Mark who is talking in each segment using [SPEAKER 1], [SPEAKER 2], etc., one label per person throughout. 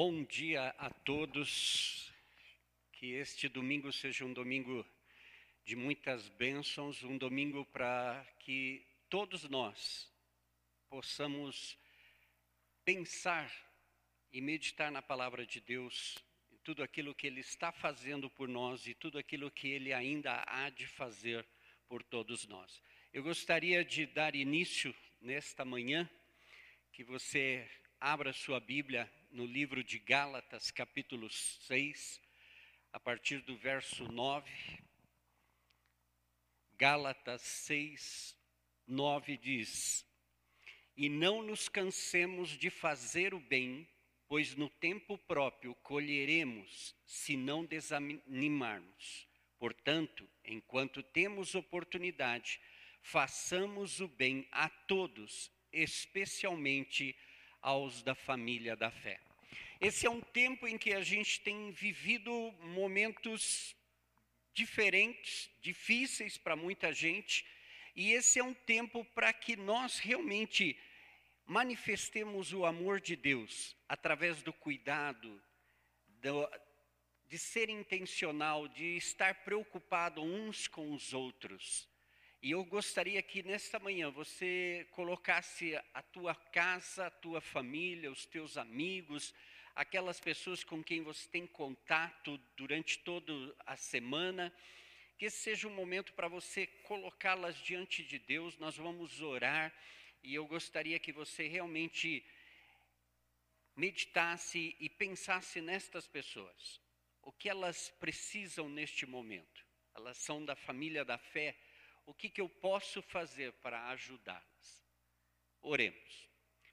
[SPEAKER 1] Bom dia a todos. Que este domingo seja um domingo de muitas bênçãos, um domingo para que todos nós possamos pensar e meditar na palavra de Deus, tudo aquilo que Ele está fazendo por nós e tudo aquilo que Ele ainda há de fazer por todos nós. Eu gostaria de dar início nesta manhã, que você abra sua Bíblia no livro de Gálatas, capítulo 6, a partir do verso 9. Gálatas 6, 9 diz: E não nos cansemos de fazer o bem, pois no tempo próprio colheremos, se não desanimarmos. Portanto, enquanto temos oportunidade, façamos o bem a todos, especialmente aos da família da fé. Esse é um tempo em que a gente tem vivido momentos diferentes, difíceis para muita gente, e esse é um tempo para que nós realmente manifestemos o amor de Deus através do cuidado, do, de ser intencional, de estar preocupado uns com os outros. E eu gostaria que nesta manhã você colocasse a tua casa, a tua família, os teus amigos, aquelas pessoas com quem você tem contato durante toda a semana, que esse seja um momento para você colocá-las diante de Deus. Nós vamos orar e eu gostaria que você realmente meditasse e pensasse nestas pessoas. O que elas precisam neste momento? Elas são da família da fé o que, que eu posso fazer para ajudá-las? Oremos.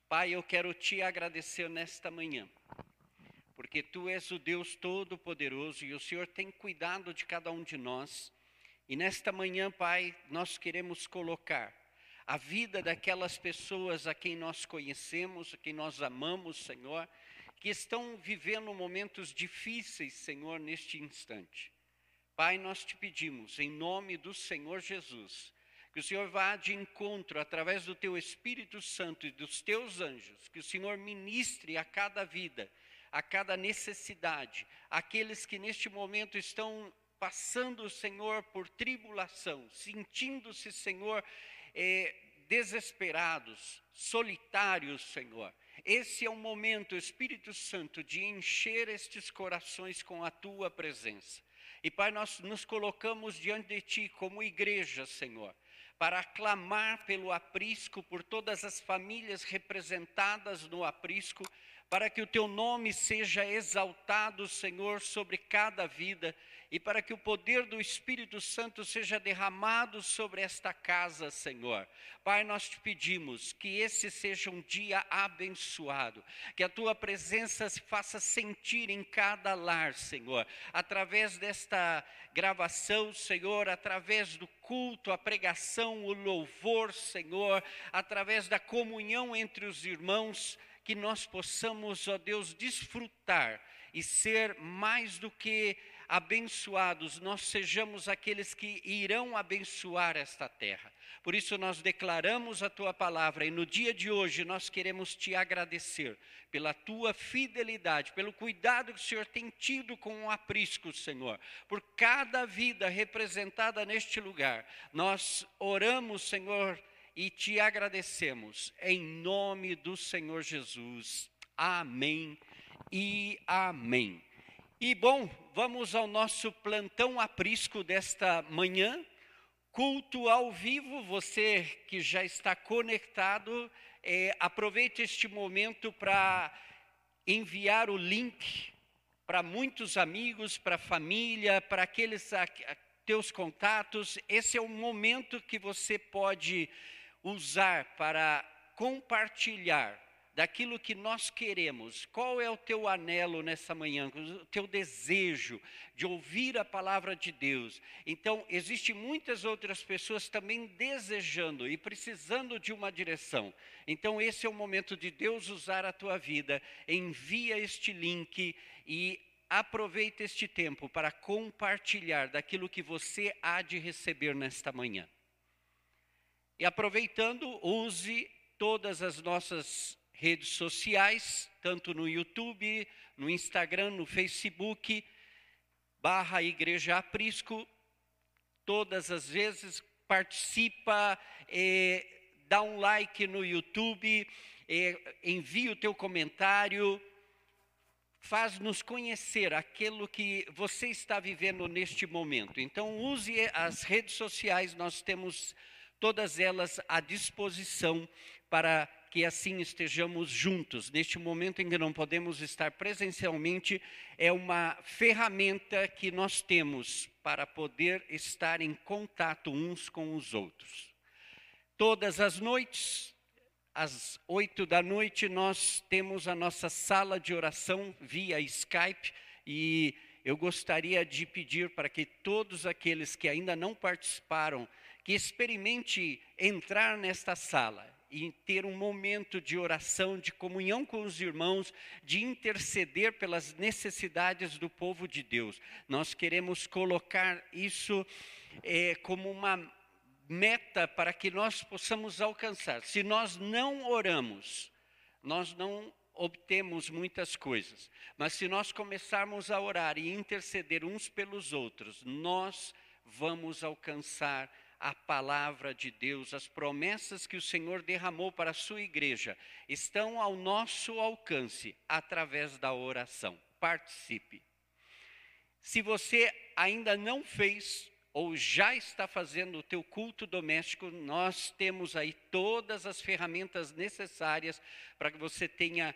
[SPEAKER 1] Pai, eu quero te agradecer nesta manhã, porque tu és o Deus Todo-Poderoso e o Senhor tem cuidado de cada um de nós. E nesta manhã, Pai, nós queremos colocar a vida daquelas pessoas a quem nós conhecemos, a quem nós amamos, Senhor, que estão vivendo momentos difíceis, Senhor, neste instante. Pai, nós te pedimos, em nome do Senhor Jesus, que o Senhor vá de encontro através do teu Espírito Santo e dos teus anjos, que o Senhor ministre a cada vida, a cada necessidade, aqueles que neste momento estão passando, Senhor, por tribulação, sentindo-se, Senhor, eh, desesperados, solitários, Senhor. Esse é o momento, Espírito Santo, de encher estes corações com a tua presença. E, Pai, nós nos colocamos diante de Ti como igreja, Senhor, para clamar pelo aprisco, por todas as famílias representadas no aprisco, para que o Teu nome seja exaltado, Senhor, sobre cada vida e para que o poder do Espírito Santo seja derramado sobre esta casa, Senhor. Pai, nós te pedimos que esse seja um dia abençoado, que a tua presença se faça sentir em cada lar, Senhor, através desta gravação, Senhor, através do culto, a pregação, o louvor, Senhor, através da comunhão entre os irmãos, que nós possamos, ó Deus, desfrutar e ser mais do que abençoados, nós sejamos aqueles que irão abençoar esta terra. Por isso nós declaramos a tua palavra e no dia de hoje nós queremos te agradecer pela tua fidelidade, pelo cuidado que o Senhor tem tido com o aprisco, Senhor, por cada vida representada neste lugar. Nós oramos, Senhor, e te agradecemos em nome do Senhor Jesus. Amém e amém. E bom, vamos ao nosso plantão aprisco desta manhã. Culto ao vivo, você que já está conectado, é, aproveite este momento para enviar o link para muitos amigos, para a família, para aqueles a, a, teus contatos. Esse é o momento que você pode usar para compartilhar daquilo que nós queremos. Qual é o teu anelo nessa manhã, o teu desejo de ouvir a palavra de Deus? Então, existem muitas outras pessoas também desejando e precisando de uma direção. Então, esse é o momento de Deus usar a tua vida. Envia este link e aproveita este tempo para compartilhar daquilo que você há de receber nesta manhã. E aproveitando, use todas as nossas redes sociais, tanto no YouTube, no Instagram, no Facebook, barra Igreja Aprisco, todas as vezes, participa, eh, dá um like no YouTube, eh, envia o teu comentário, faz-nos conhecer aquilo que você está vivendo neste momento. Então, use as redes sociais, nós temos todas elas à disposição para que assim estejamos juntos. Neste momento em que não podemos estar presencialmente, é uma ferramenta que nós temos para poder estar em contato uns com os outros. Todas as noites, às oito da noite, nós temos a nossa sala de oração via Skype e eu gostaria de pedir para que todos aqueles que ainda não participaram, que experimente entrar nesta sala e ter um momento de oração, de comunhão com os irmãos, de interceder pelas necessidades do povo de Deus. Nós queremos colocar isso é, como uma meta para que nós possamos alcançar. Se nós não oramos, nós não obtemos muitas coisas, mas se nós começarmos a orar e interceder uns pelos outros, nós vamos alcançar a palavra de Deus, as promessas que o Senhor derramou para a sua igreja, estão ao nosso alcance através da oração. Participe. Se você ainda não fez, ou já está fazendo o teu culto doméstico, nós temos aí todas as ferramentas necessárias para que você tenha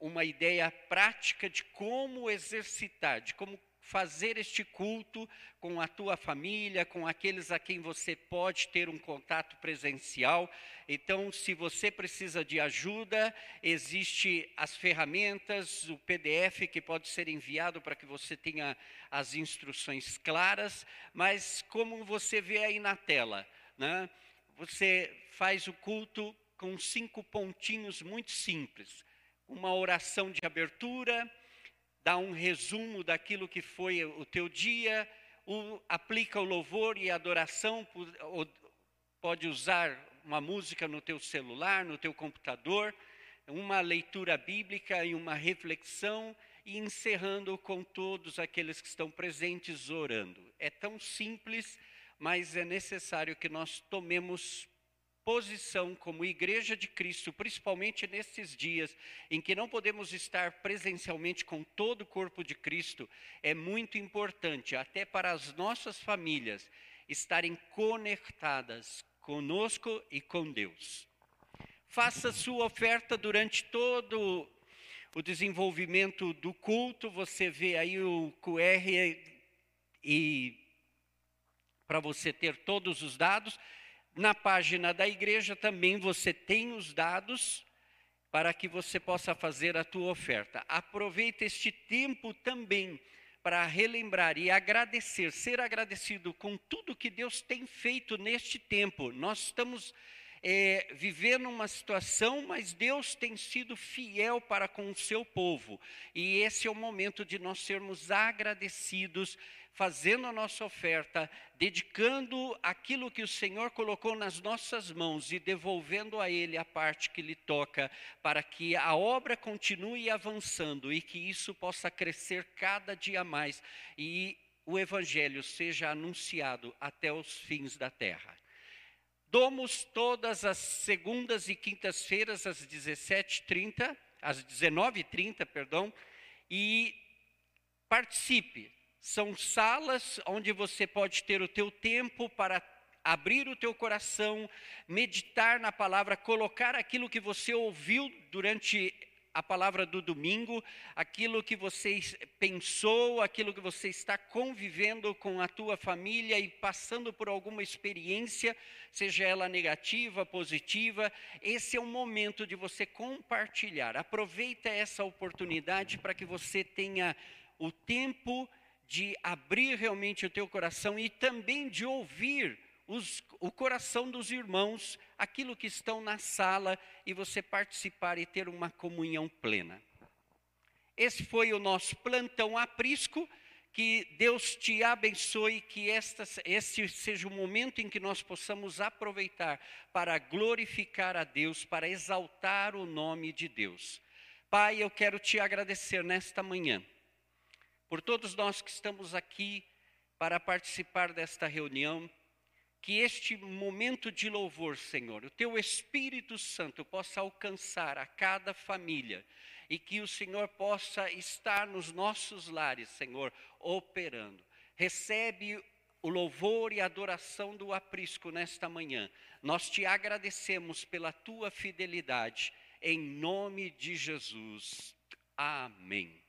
[SPEAKER 1] uma ideia prática de como exercitar, de como fazer este culto com a tua família, com aqueles a quem você pode ter um contato presencial. Então, se você precisa de ajuda, existe as ferramentas, o PDF que pode ser enviado para que você tenha as instruções claras, mas como você vê aí na tela, né? Você faz o culto com cinco pontinhos muito simples. Uma oração de abertura, dá um resumo daquilo que foi o teu dia, o, aplica o louvor e a adoração, pode usar uma música no teu celular, no teu computador, uma leitura bíblica e uma reflexão, e encerrando com todos aqueles que estão presentes orando. É tão simples, mas é necessário que nós tomemos posição como Igreja de Cristo, principalmente nesses dias em que não podemos estar presencialmente com todo o corpo de Cristo, é muito importante, até para as nossas famílias, estarem conectadas conosco e com Deus. Faça sua oferta durante todo o desenvolvimento do culto, você vê aí o QR e para você ter todos os dados. Na página da igreja também você tem os dados para que você possa fazer a tua oferta. Aproveita este tempo também para relembrar e agradecer, ser agradecido com tudo que Deus tem feito neste tempo. Nós estamos é, vivendo uma situação, mas Deus tem sido fiel para com o seu povo. E esse é o momento de nós sermos agradecidos fazendo a nossa oferta, dedicando aquilo que o Senhor colocou nas nossas mãos e devolvendo a Ele a parte que lhe toca, para que a obra continue avançando e que isso possa crescer cada dia mais e o Evangelho seja anunciado até os fins da terra. Domos todas as segundas e quintas-feiras às 17h30, às 19h30, perdão, e participe são salas onde você pode ter o teu tempo para abrir o teu coração, meditar na palavra, colocar aquilo que você ouviu durante a palavra do domingo, aquilo que você pensou, aquilo que você está convivendo com a tua família e passando por alguma experiência, seja ela negativa, positiva, esse é o momento de você compartilhar. Aproveita essa oportunidade para que você tenha o tempo de abrir realmente o teu coração e também de ouvir os, o coração dos irmãos, aquilo que estão na sala, e você participar e ter uma comunhão plena. Esse foi o nosso plantão aprisco,
[SPEAKER 2] Que Deus te abençoe, que esta, este seja o momento em que nós possamos aproveitar para glorificar a Deus, para exaltar o nome de Deus. Pai, eu quero te agradecer nesta manhã, por todos nós que estamos aqui para participar desta reunião, que este momento de louvor, Senhor, o teu Espírito Santo possa alcançar a cada família e que o Senhor possa estar nos nossos lares, Senhor, operando. Recebe o louvor e a adoração do aprisco nesta manhã. Nós te agradecemos pela tua fidelidade, em nome de Jesus. Amém.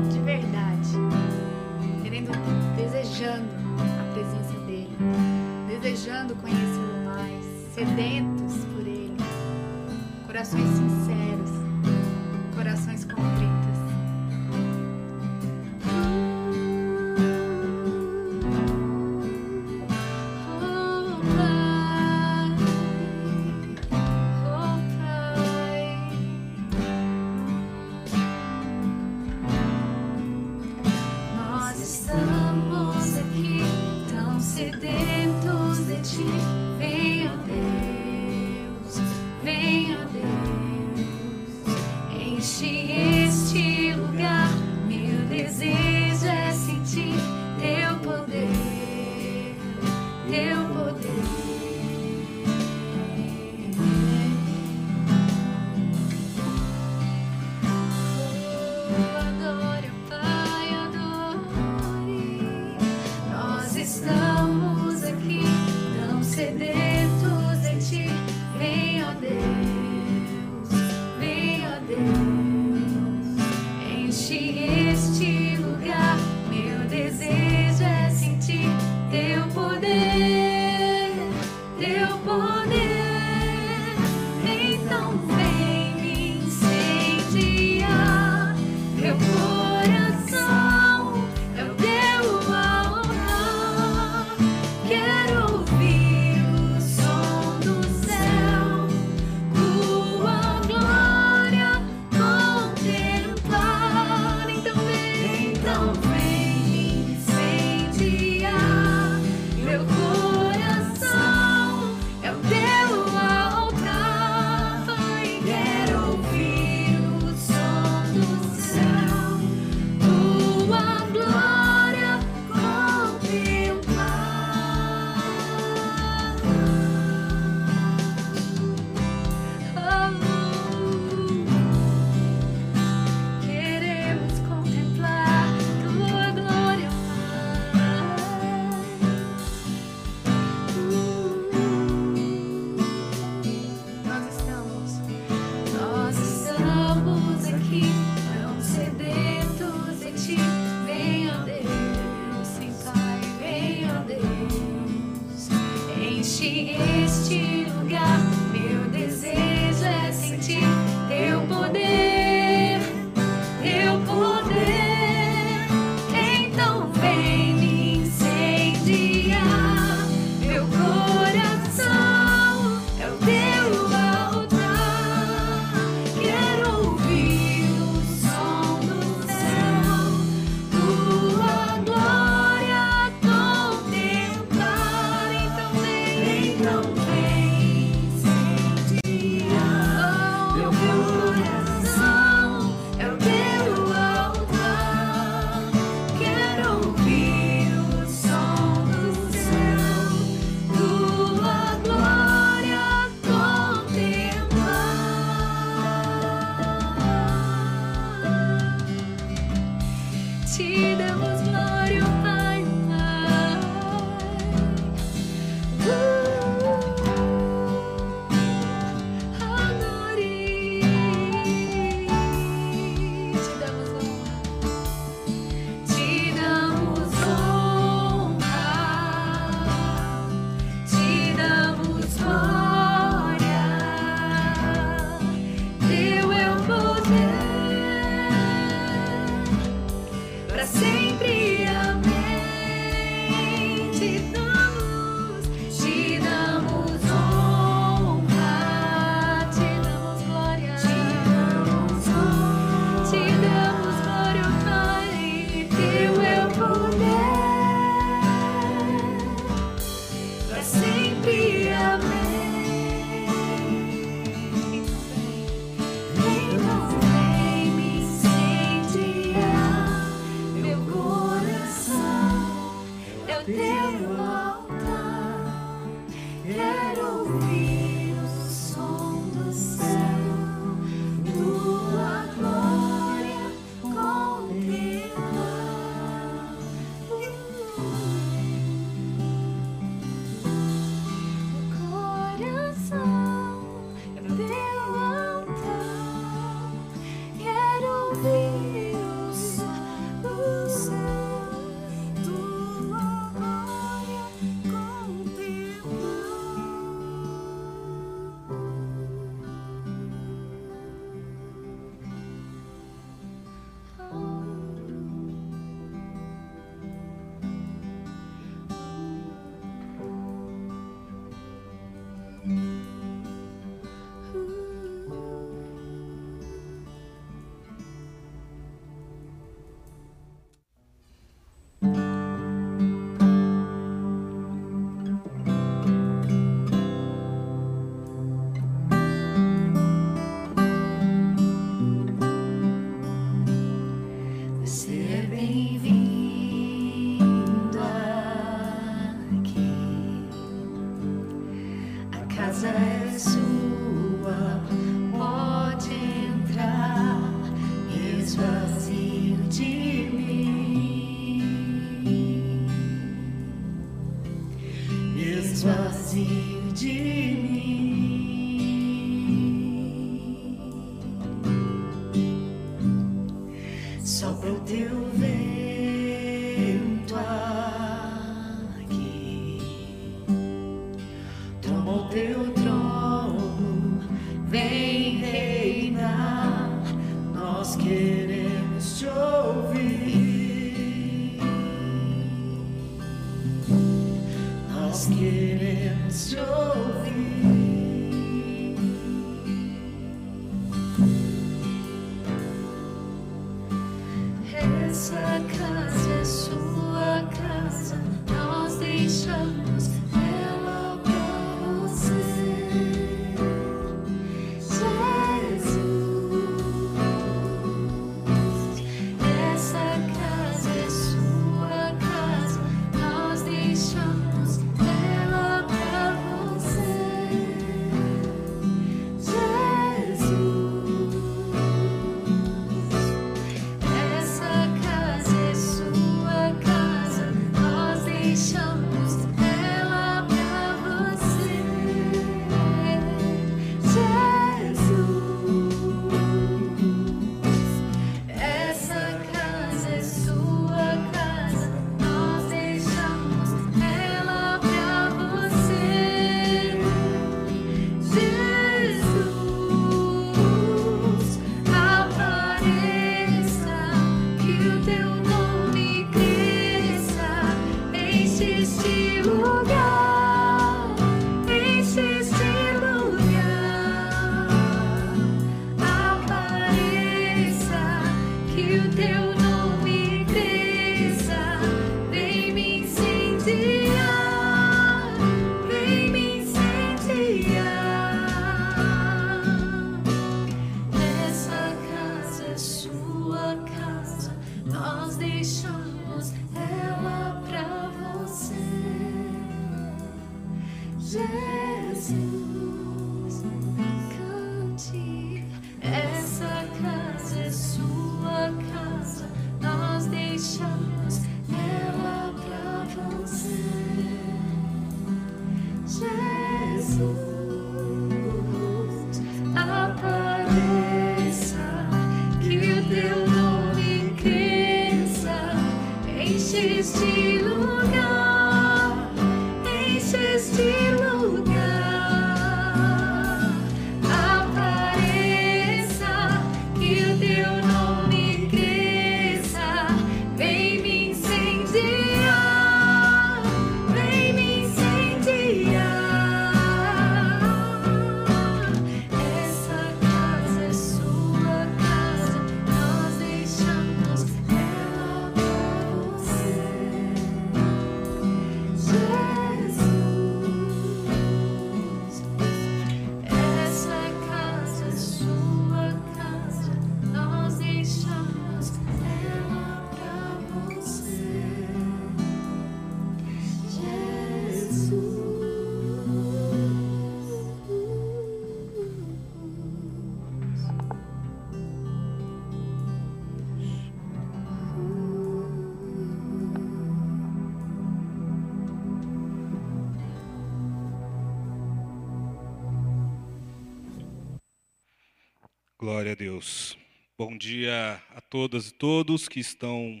[SPEAKER 3] Glória a Deus. Bom dia a todas e todos que estão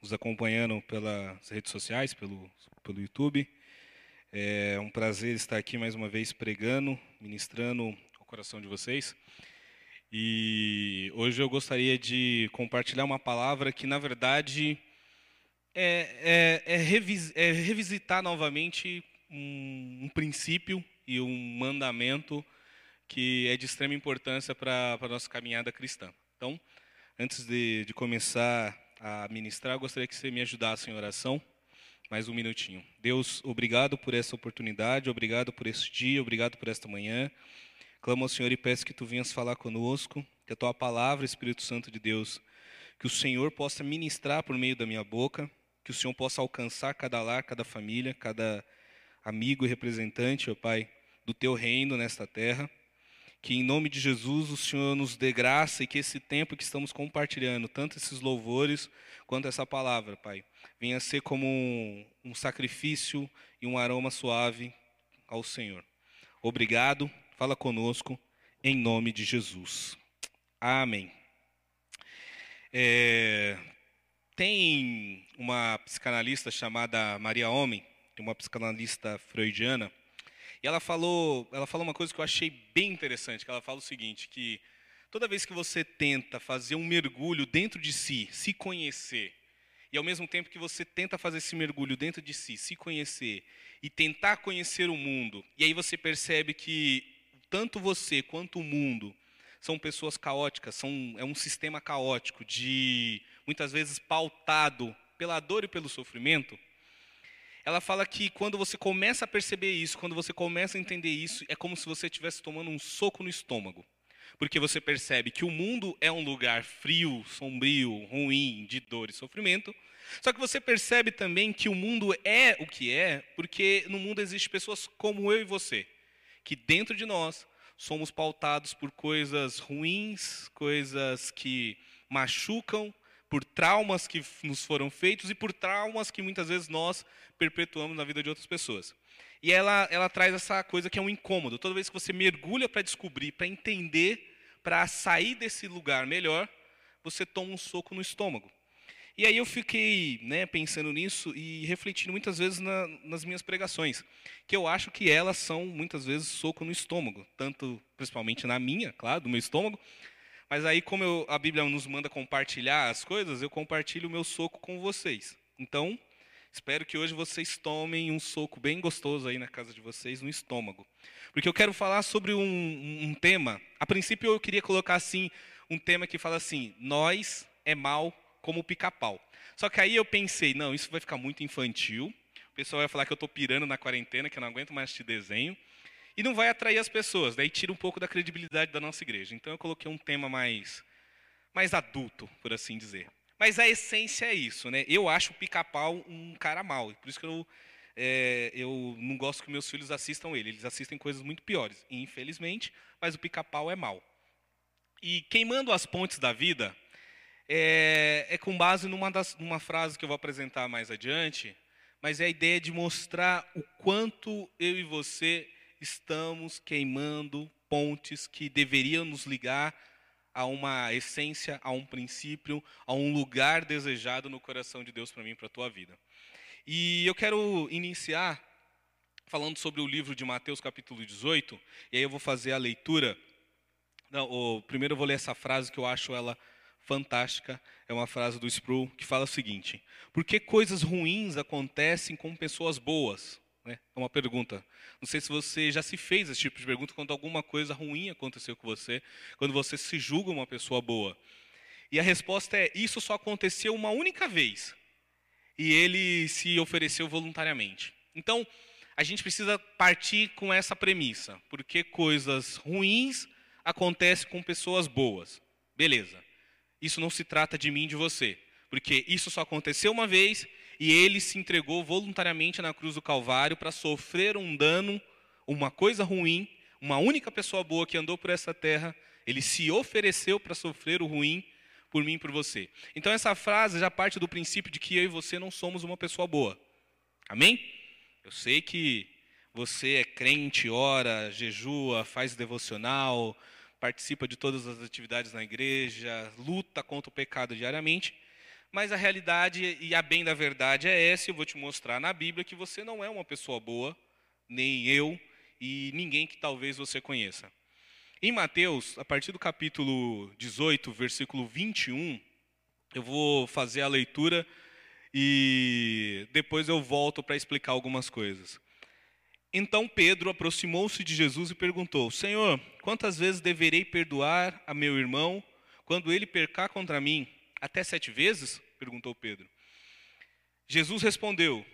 [SPEAKER 3] nos acompanhando pelas redes sociais, pelo, pelo YouTube. É um prazer estar aqui mais uma vez pregando, ministrando o coração de vocês. E hoje eu gostaria de compartilhar uma palavra que, na verdade, é, é, é, revis- é revisitar novamente um, um princípio e um mandamento que é de extrema importância para a nossa caminhada cristã. Então, antes de, de começar a ministrar, gostaria que você me ajudasse em oração, mais um minutinho. Deus, obrigado por essa oportunidade, obrigado por esse dia, obrigado por esta manhã. Clamo ao Senhor e peço que tu venhas falar conosco, que a tua palavra, Espírito Santo de Deus, que o Senhor possa ministrar por meio da minha boca, que o Senhor possa alcançar cada lar, cada família, cada amigo e representante, ó Pai, do teu reino nesta terra. Que em nome de Jesus o Senhor nos dê graça e que esse tempo que estamos compartilhando, tanto esses louvores quanto essa palavra, Pai, venha ser como um, um sacrifício e um aroma suave ao Senhor. Obrigado, fala conosco, em nome de Jesus. Amém. É, Tem uma psicanalista chamada Maria Homem, uma psicanalista freudiana, e ela falou, ela falou uma coisa que eu achei bem interessante, que ela fala o seguinte, que toda vez que você tenta fazer um mergulho dentro de si, se conhecer, e ao mesmo tempo que você tenta fazer esse mergulho dentro de si, se conhecer e tentar conhecer o mundo, e aí você percebe que tanto você quanto o mundo são pessoas caóticas, são, é um sistema caótico, de muitas vezes pautado pela dor e pelo sofrimento. Ela fala que quando você começa a perceber isso, quando você começa a entender isso, é como se você estivesse tomando um soco no estômago. Porque você percebe que o mundo é um lugar frio, sombrio, ruim, de dor e sofrimento. Só que você percebe também que o mundo é o que é, porque no mundo existem pessoas como eu e você, que dentro de nós somos pautados por coisas ruins, coisas que machucam, por traumas que nos foram feitos e por traumas que muitas vezes nós perpetuamos na vida de outras pessoas. E ela, ela traz essa coisa que é um incômodo. Toda vez que você mergulha para descobrir, para entender, para sair desse lugar melhor, você toma um soco no estômago. E aí eu fiquei né, pensando nisso e refletindo muitas vezes na, nas minhas pregações, que eu acho que elas são muitas vezes soco no estômago, tanto principalmente na minha, claro, do meu estômago, mas aí como eu, a Bíblia nos manda compartilhar as coisas, eu compartilho o meu soco com vocês. Então, espero que hoje vocês tomem um soco bem gostoso aí na casa de vocês, no estômago. Porque eu quero falar sobre um, um tema, a princípio eu queria colocar assim, um tema que fala assim, nós é mal como pica-pau. Só que aí eu pensei, não, isso vai ficar muito infantil. O pessoal vai falar que eu estou pirando na quarentena, que eu não aguento mais este desenho. E não vai atrair as pessoas, daí tira um pouco da credibilidade da nossa igreja. Então eu coloquei um tema mais, mais adulto, por assim dizer. Mas a essência é isso, né? Eu acho o pica-pau um cara mau. Por isso que eu, é, eu não gosto que meus filhos assistam ele. Eles assistem coisas muito piores, infelizmente, mas o pica-pau é mau. E queimando as pontes da vida, é, é com base numa, das, numa frase que eu vou apresentar mais adiante, mas é a ideia de mostrar o quanto eu e você estamos queimando pontes que deveriam nos ligar a uma essência, a um princípio, a um lugar desejado no coração de Deus para mim, para a tua vida. E eu quero iniciar falando sobre o livro de Mateus, capítulo 18, e aí eu vou fazer a leitura. Não, primeiro eu vou ler essa frase que eu acho ela fantástica. É uma frase do Sproul que fala o seguinte: Por que coisas ruins acontecem com pessoas boas? Né? É uma pergunta. Não sei se você já se fez esse tipo de pergunta quando alguma coisa ruim aconteceu com você, quando você se julga uma pessoa boa. E a resposta é: isso só aconteceu uma única vez. E ele se ofereceu voluntariamente. Então, a gente precisa partir com essa premissa, porque coisas ruins acontecem com pessoas boas. Beleza. Isso não se trata de mim e de você, porque isso só aconteceu uma vez e ele se entregou voluntariamente na cruz do Calvário para sofrer um dano, uma coisa ruim, uma única pessoa boa que andou por essa terra, ele se ofereceu para sofrer o ruim por mim e por você. Então essa frase já parte do princípio de que eu e você não somos uma pessoa boa. Amém? Eu sei que você é crente, ora, jejua, faz devocional, participa de todas as atividades na igreja, luta contra o pecado diariamente, mas a realidade e a bem da verdade é essa, eu vou te mostrar na Bíblia que você não é uma pessoa boa, nem eu e ninguém que talvez você conheça. Em Mateus, a partir do capítulo 18, versículo 21, eu vou fazer a leitura e depois eu volto para explicar algumas coisas. Então Pedro aproximou-se de Jesus e perguntou: Senhor, quantas vezes deverei perdoar a meu irmão quando ele percar contra mim? Até sete vezes? perguntou Pedro. Jesus respondeu: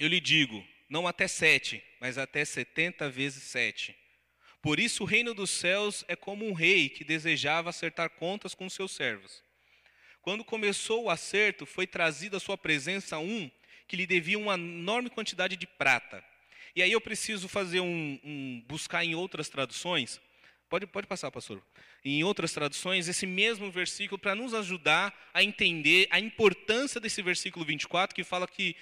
[SPEAKER 3] Eu lhe digo, não até sete, mas até setenta vezes sete. Por isso o reino dos céus é como um rei que desejava acertar contas com seus servos. Quando começou o acerto, foi trazido à sua presença um que lhe devia uma enorme quantidade de prata. E aí eu preciso fazer um, um buscar em outras traduções. Pode, pode passar, pastor em outras traduções, esse mesmo versículo para nos ajudar a entender a importância desse versículo 24, que fala que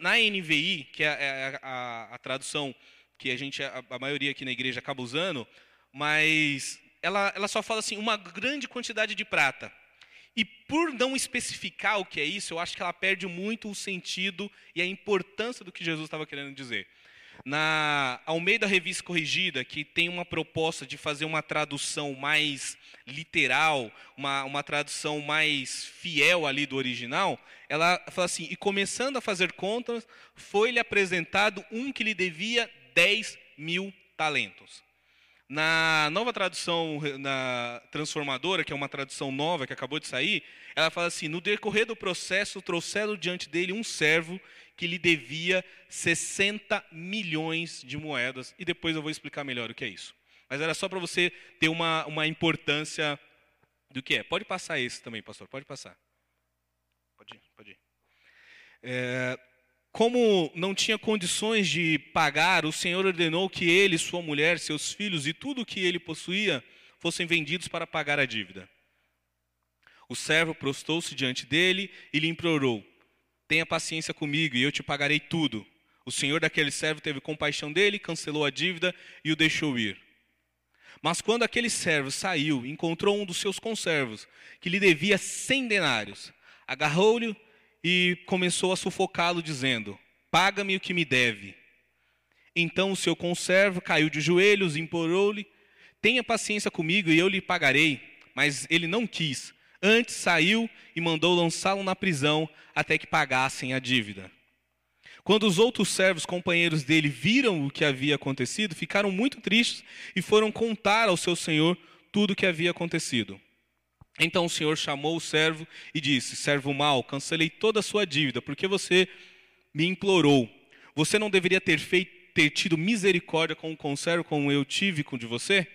[SPEAKER 3] na, NVI, que é, é a, a, a, tradução que a gente, a, a, maioria aqui na igreja acaba usando, mas ela, ela só fala assim, uma grande quantidade de prata. E por não especificar o que é isso, eu acho que ela perde muito o sentido e a importância do que Jesus estava querendo dizer. Na Almeida Revista Corrigida, que tem uma proposta de fazer uma tradução mais literal, uma, uma tradução mais fiel ali do original, ela fala assim: e começando a fazer contas, foi-lhe apresentado um que lhe devia 10 mil talentos. Na nova tradução na transformadora, que é uma tradução nova que acabou de sair, ela fala assim: no decorrer do processo, trouxeram diante dele um servo que lhe devia 60 milhões de moedas. E depois eu vou explicar melhor o que é isso. Mas era só para você ter uma, uma importância do que é. Pode passar esse também, pastor, pode passar. Pode ir, pode ir. É, como não tinha condições de pagar, o Senhor ordenou que ele, sua mulher, seus filhos e tudo o que ele possuía fossem vendidos para pagar a dívida. O servo prostou-se diante dele e lhe implorou: Tenha paciência comigo e eu te pagarei tudo. O senhor daquele servo teve compaixão dele, cancelou a dívida e o deixou ir. Mas quando aquele servo saiu, encontrou um dos seus conservos, que lhe devia cem denários. Agarrou-lhe e começou a sufocá-lo, dizendo: Paga-me o que me deve. Então o seu conservo caiu de joelhos e implorou-lhe: Tenha paciência comigo e eu lhe pagarei. Mas ele não quis. Antes saiu e mandou lançá-lo na prisão até que pagassem a dívida. Quando os outros servos, companheiros dele, viram o que havia acontecido, ficaram muito tristes e foram contar ao seu senhor tudo o que havia acontecido. Então o senhor chamou o servo e disse: Servo mau, cancelei toda a sua dívida, porque você me implorou. Você não deveria ter, feito, ter tido misericórdia com o conservo como eu tive com de você?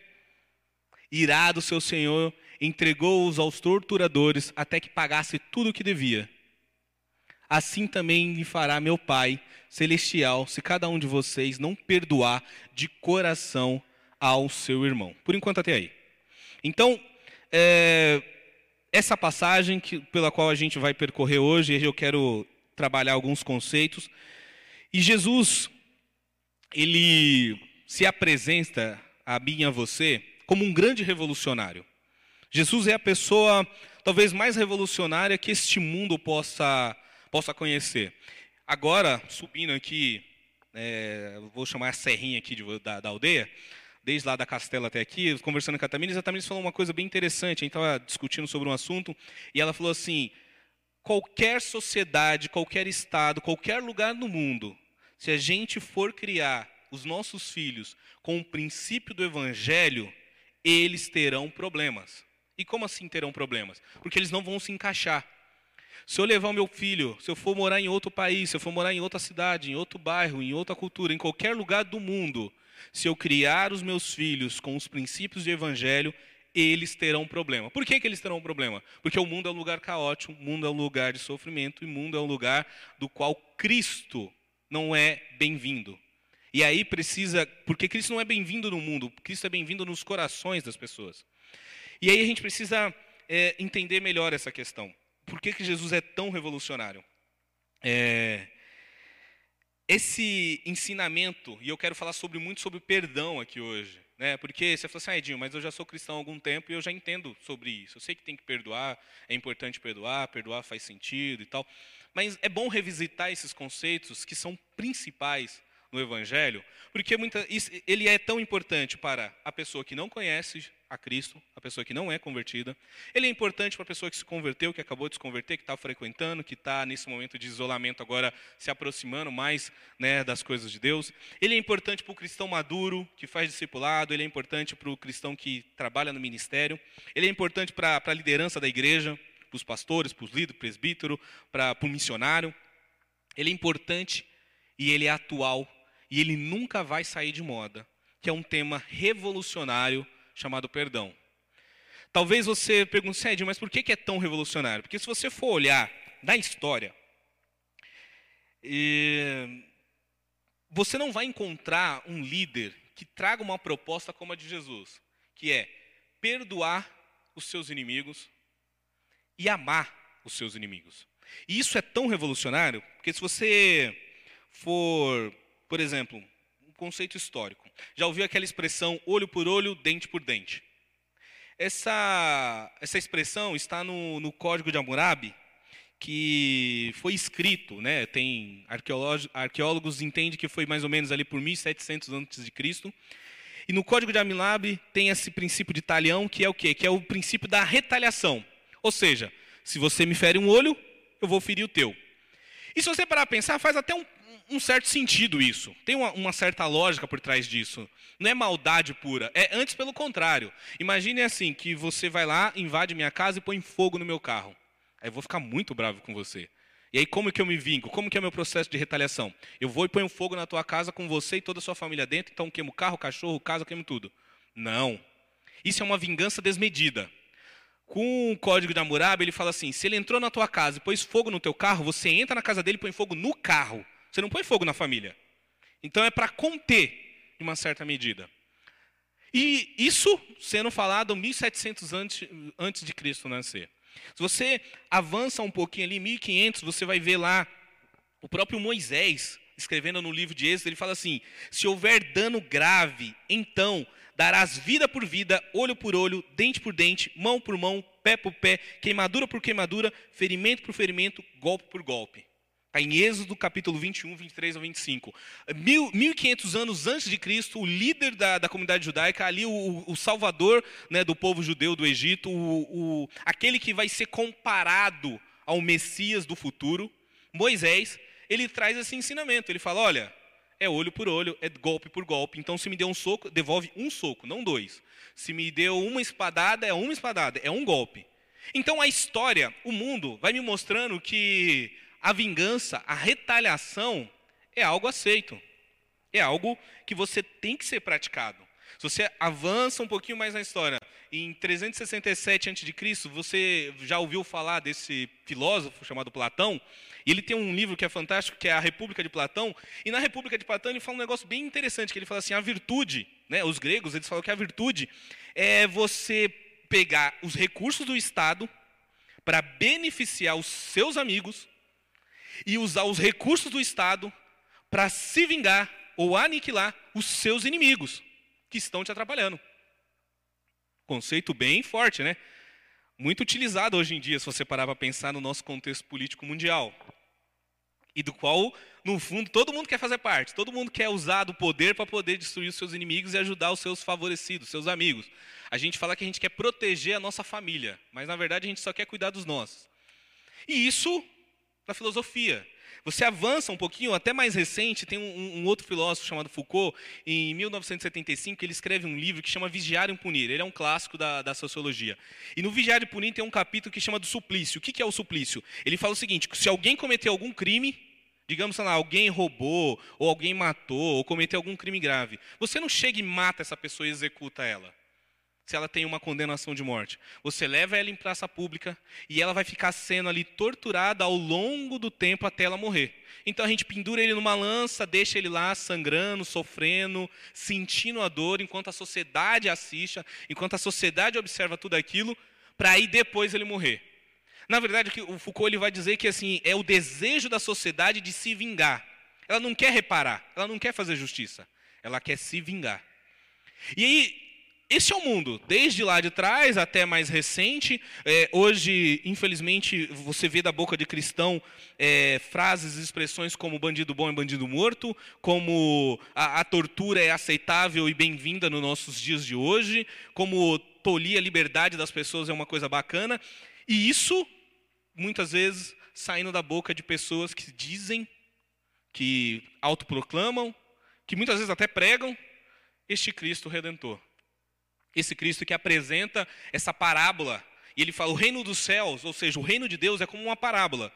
[SPEAKER 3] Irado, seu senhor entregou-os aos torturadores até que pagasse tudo o que devia. Assim também lhe fará meu Pai celestial, se cada um de vocês não perdoar de coração ao seu irmão. Por enquanto, até aí. Então, é, essa passagem que, pela qual a gente vai percorrer hoje, eu quero trabalhar alguns conceitos. E Jesus, ele se apresenta a mim e a você como um grande revolucionário. Jesus é a pessoa talvez mais revolucionária que este mundo possa, possa conhecer. Agora, subindo aqui, é, vou chamar a serrinha aqui de, da, da, aldeia, desde lá da Castela até aqui, conversando com a Tamires, a Tamires falou uma coisa bem interessante, a gente estava discutindo sobre um assunto, e ela falou assim, qualquer sociedade, qualquer estado, qualquer lugar no mundo, se a gente for criar os nossos filhos com o princípio do evangelho, eles terão problemas. E como assim terão problemas? Porque eles não vão se encaixar. Se eu levar o meu filho, se eu for morar em outro país, se eu for morar em outra cidade, em outro bairro, em outra cultura, em qualquer lugar do mundo, se eu criar os meus filhos com os princípios do evangelho, eles terão problema. Por que, que eles terão problema? Porque o mundo é um lugar caótico, o mundo é um lugar de sofrimento, e o mundo é um lugar do qual Cristo não é bem-vindo. E aí precisa, porque Cristo não é bem-vindo no mundo, Cristo é bem-vindo nos corações das pessoas. E aí a gente precisa é, entender melhor essa questão. Por que, que Jesus é tão revolucionário? É, esse ensinamento, e eu quero falar sobre muito sobre perdão aqui hoje, né? Porque você falou assim, ah, Edinho, mas eu já sou cristão há algum tempo e eu já entendo sobre isso. Eu sei que tem que perdoar, é importante perdoar, perdoar faz sentido e tal. Mas é bom revisitar esses conceitos que são principais no Evangelho, porque muita, ele é tão importante para a pessoa que não conhece a Cristo, a pessoa que não é convertida. Ele é importante para a pessoa que se converteu, que acabou de se converter, que está frequentando, que está nesse momento de isolamento agora se aproximando mais né, das coisas de Deus. Ele é importante para o cristão maduro, que faz discipulado. Ele é importante para o cristão que trabalha no ministério. Ele é importante para a liderança da igreja, para os pastores, para os líderes, presbítero, para, para o missionário. Ele é importante e ele é atual e ele nunca vai sair de moda, que é um tema revolucionário chamado perdão. Talvez você pergunte, Sérgio, mas por que é tão revolucionário? Porque se você for olhar na história, você não vai encontrar um líder que traga uma proposta como a de Jesus, que é perdoar os seus inimigos e amar os seus inimigos. E isso é tão revolucionário, porque se você for por exemplo, um conceito histórico. Já ouviu aquela expressão olho por olho, dente por dente? Essa, essa expressão está no, no Código de Hammurabi, que foi escrito, né? Tem arqueólogos, entendem que foi mais ou menos ali por 1700 antes de Cristo. E no Código de Hammurabi tem esse princípio de talião, que é o quê? Que é o princípio da retaliação. Ou seja, se você me fere um olho, eu vou ferir o teu. E se você parar para pensar, faz até um, um certo sentido isso. Tem uma, uma, certa lógica por trás disso. Não é maldade pura, é antes pelo contrário. Imagine assim, que você vai lá, invade minha casa e põe fogo no meu carro. Aí eu vou ficar muito bravo com você. E aí como que eu me vingo? Como que é o meu processo de retaliação? Eu vou e ponho fogo na tua casa com você e toda a sua família dentro, então queimo carro, cachorro, casa, queimo tudo. Não. Isso é uma vingança desmedida. Com o código de Hammurabi, ele fala assim: se ele entrou na tua casa e pôs fogo no teu carro, você entra na casa dele e põe fogo no carro. Você não põe fogo na família. Então é para conter, em uma certa medida. E isso sendo falado 1700 antes, antes de Cristo nascer. Se você avança um pouquinho ali, 1500, você vai ver lá o próprio Moisés escrevendo no livro de Êxodo, ele fala assim: se houver dano grave, então darás vida por vida, olho por olho, dente por dente, mão por mão, pé por pé, queimadura por queimadura, ferimento por ferimento, golpe por golpe. Em Êxodo capítulo 21, 23 a 25. Mil, 1500 anos antes de Cristo, o líder da, da comunidade judaica, ali o, o salvador né, do povo judeu do Egito, o, o, aquele que vai ser comparado ao Messias do futuro, Moisés, ele traz esse ensinamento. Ele fala: olha, é olho por olho, é golpe por golpe. Então, se me deu um soco, devolve um soco, não dois. Se me deu uma espadada, é uma espadada, é um golpe. Então, a história, o mundo, vai me mostrando que a vingança, a retaliação é algo aceito. É algo que você tem que ser praticado. Se você avança um pouquinho mais na história, em 367 a.C., você já ouviu falar desse filósofo chamado Platão? E ele tem um livro que é fantástico, que é a República de Platão. E na República de Platão ele fala um negócio bem interessante, que ele fala assim, a virtude, né, os gregos, eles falam que a virtude é você pegar os recursos do Estado para beneficiar os seus amigos e usar os recursos do Estado para se vingar ou aniquilar os seus inimigos que estão te atrapalhando. Conceito bem forte, né? Muito utilizado hoje em dia, se você parar para pensar no nosso contexto político mundial. E do qual, no fundo, todo mundo quer fazer parte. Todo mundo quer usar do poder para poder destruir os seus inimigos e ajudar os seus favorecidos, seus amigos. A gente fala que a gente quer proteger a nossa família, mas na verdade a gente só quer cuidar dos nossos. E isso na filosofia. Você avança um pouquinho, até mais recente, tem um, um, outro filósofo chamado Foucault, em 1975, ele escreve um livro que chama Vigiar e Punir. Ele é um clássico da, da, sociologia. E no Vigiar e Punir tem um capítulo que chama do suplício. O que, que é o suplício? Ele fala o seguinte: se alguém cometeu algum crime, digamos lá, alguém roubou, ou alguém matou, ou cometeu algum crime grave, você não chega e mata essa pessoa e executa ela se ela tem uma condenação de morte. Você leva ela em praça pública e ela vai ficar sendo ali torturada ao longo do tempo até ela morrer. Então a gente pendura ele numa lança, deixa ele lá sangrando, sofrendo, sentindo a dor, enquanto a sociedade assiste, enquanto a sociedade observa tudo aquilo, para aí depois ele morrer. Na verdade, o Foucault ele vai dizer que assim é o desejo da sociedade de se vingar. Ela não quer reparar, ela não quer fazer justiça, ela quer se vingar. E aí esse é o mundo, desde lá de trás até mais recente. É, hoje, infelizmente, você vê da boca de cristão é, frases e expressões como bandido bom é bandido morto, como a, a tortura é aceitável e bem-vinda nos nossos dias de hoje, como tolir a liberdade das pessoas é uma coisa bacana. E isso, muitas vezes, saindo da boca de pessoas que dizem, que autoproclamam, que muitas vezes até pregam este Cristo Redentor esse Cristo que apresenta essa parábola. E ele fala: o reino dos céus, ou seja, o reino de Deus é como uma parábola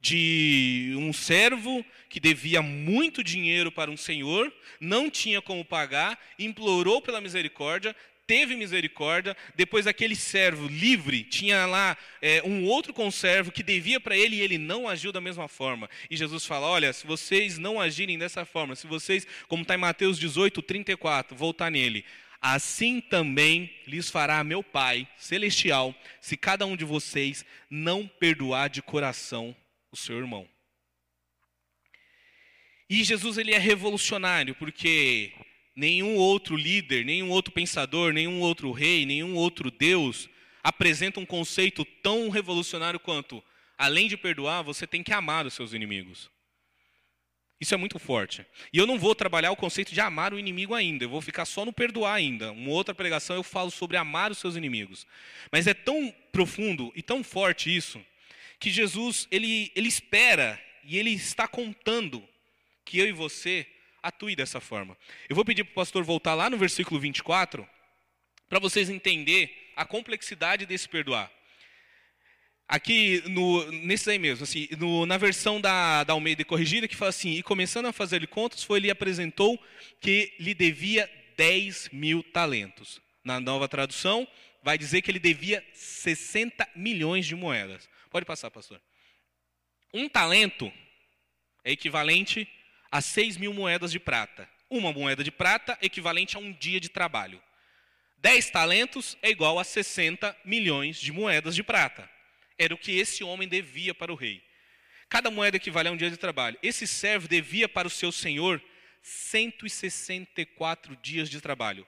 [SPEAKER 3] de um servo que devia muito dinheiro para um senhor, não tinha como pagar, implorou pela misericórdia, teve misericórdia. Depois, aquele servo livre tinha lá é, um outro conservo que devia para ele e ele não agiu da mesma forma. E Jesus fala: Olha, se vocês não agirem dessa forma, se vocês, como está em Mateus 18, 34, voltar nele assim também lhes fará meu Pai celestial, se cada um de vocês não perdoar de coração o seu irmão. E Jesus ele é revolucionário, porque nenhum outro líder, nenhum outro pensador, nenhum outro rei, nenhum outro Deus apresenta um conceito tão revolucionário quanto, além de perdoar, você tem que amar os seus inimigos. Isso é muito forte. E eu não vou trabalhar o conceito de amar o inimigo ainda, eu vou ficar só no perdoar ainda. Uma outra pregação eu falo sobre amar os seus inimigos. Mas é tão profundo e tão forte isso, que Jesus, ele, ele espera e ele está contando que eu e você atue dessa forma. Eu vou pedir para o pastor voltar lá no versículo 24, para vocês entenderem a complexidade desse perdoar. Aqui, no, nesse aí mesmo, assim, no, na versão da, da Almeida Corrigida, que fala assim, e começando a fazer-lhe contas, foi ele apresentou que lhe devia 10 mil talentos. Na nova tradução, vai dizer que ele devia 60 milhões de moedas. Pode passar, pastor. Um talento é equivalente a 6 mil moedas de prata. Uma moeda de prata equivalente a um dia de trabalho. 10 talentos é igual a 60 milhões de moedas de prata. Era o que esse homem devia para o rei. Cada moeda equivale a um dia de trabalho. Esse servo devia para o seu senhor 164 dias de trabalho.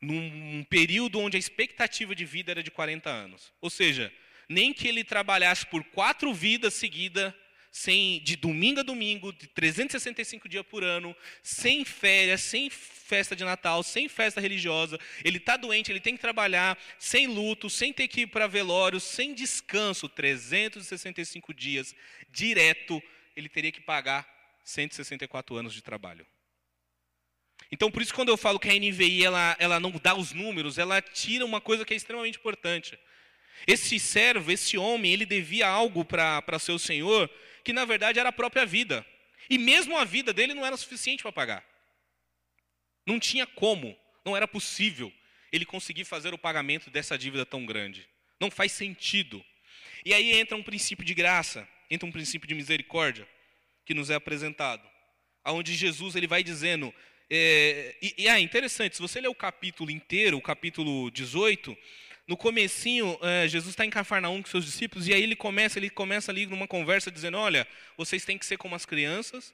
[SPEAKER 3] Num período onde a expectativa de vida era de 40 anos. Ou seja, nem que ele trabalhasse por quatro vidas seguidas, sem, de domingo a domingo, de 365 dias por ano, sem férias, sem festa de Natal, sem festa religiosa. Ele está doente, ele tem que trabalhar, sem luto, sem ter que ir para velório, sem descanso, 365 dias direto, ele teria que pagar 164 anos de trabalho. Então, por isso, quando eu falo que a NVI ela, ela não dá os números, ela tira uma coisa que é extremamente importante. Esse servo, esse homem, ele devia algo para seu senhor, que na verdade era a própria vida. E mesmo a vida dele não era suficiente para pagar. Não tinha como, não era possível ele conseguir fazer o pagamento dessa dívida tão grande. Não faz sentido. E aí entra um princípio de graça, entra um princípio de misericórdia que nos é apresentado, aonde Jesus ele vai dizendo é, e, e é interessante, se você ler o capítulo inteiro, o capítulo 18, no comecinho, é, Jesus está em Cafarnaum com seus discípulos e aí ele começa, ele começa ali numa conversa dizendo, olha, vocês têm que ser como as crianças,